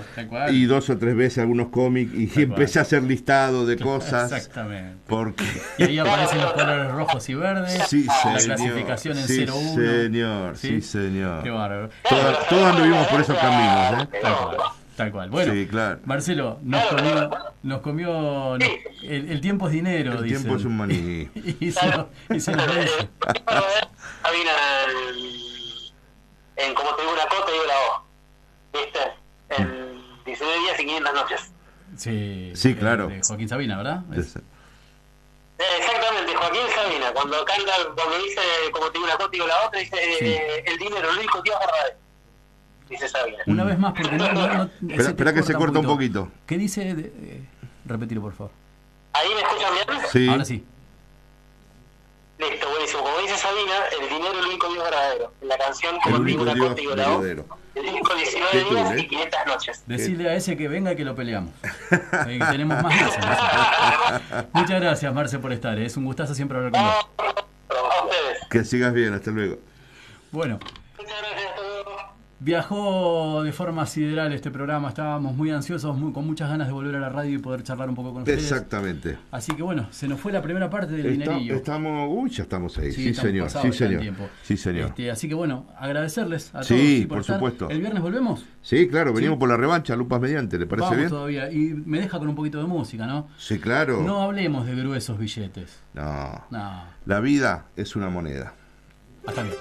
y dos o tres veces algunos cómics y
Tal
empecé
cual.
a hacer listado de cosas
Exactamente.
porque
Y ahí aparecen los colores rojos y verdes,
Sí,
la
señor.
clasificación en
Sí,
0-1.
señor, sí, señor.
Qué bárbaro.
Todas, todas anduvimos por esos caminos, ¿eh?
Tal cual, tal cual. Bueno,
Sí, claro.
Marcelo, nos comió, nos comió nos- el, el tiempo es dinero,
El
dicen.
tiempo es un maní. [laughs]
y se, lo- y se.
Había en, en como te digo una cota, digo la O. ¿Viste? En 19 días y 500 noches.
Sí,
Sí, claro.
de Joaquín Sabina, ¿verdad? Es-
Eh, exactamente, Joaquín Sabina, cuando canta, cuando dice, como te digo una cota, digo la otra, dice, eh,
Sí.
eh, el dinero, lo único que Dios verdadero. Dice Sabina.
Una vez más, porque no, no- no- [laughs]
Espera,
te
espera que se corta un poquito.
¿Qué dice? de- eh, repetilo, por favor.
¿Ahí me escuchan bien?
Sí.
Ahora sí.
Listo, buenísimo. Como dice Sabina, el dinero es el único Dios verdadero. En la canción,
El
como
único
una O.
verdadero.
El disco 19
Qué
días
¿eh?
y 500 noches.
Decirle a ese que venga y que lo peleamos. [laughs] Eh, que tenemos más meses. Marce. Muchas gracias, Marce, por estar. eh. Es un gustazo siempre hablar con vos.
A ustedes.
Que sigas bien, hasta luego.
Bueno,
Muchas gracias a todos.
Viajó de forma sideral este programa. Estábamos muy ansiosos, muy- con muchas ganas de volver a la radio y poder charlar un poco con ustedes.
Exactamente.
Así que bueno, se nos fue la primera parte del
Está-
dinerillo.
estamos, uy, ya estamos ahí. Sí,
estamos
señor, sí, señor. Sí, señor.
Este, así que bueno, agradecerles a todos.
Sí, por supuesto.
¿El viernes volvemos?
Sí, claro, venimos por la revancha, Lupas Mediante, ¿le parece
Vamos
bien?
todavía. Y me deja con un poquito de música, ¿no?
Sí, claro.
No hablemos de gruesos billetes.
no.
No.
La vida es una moneda.
Hasta
bien.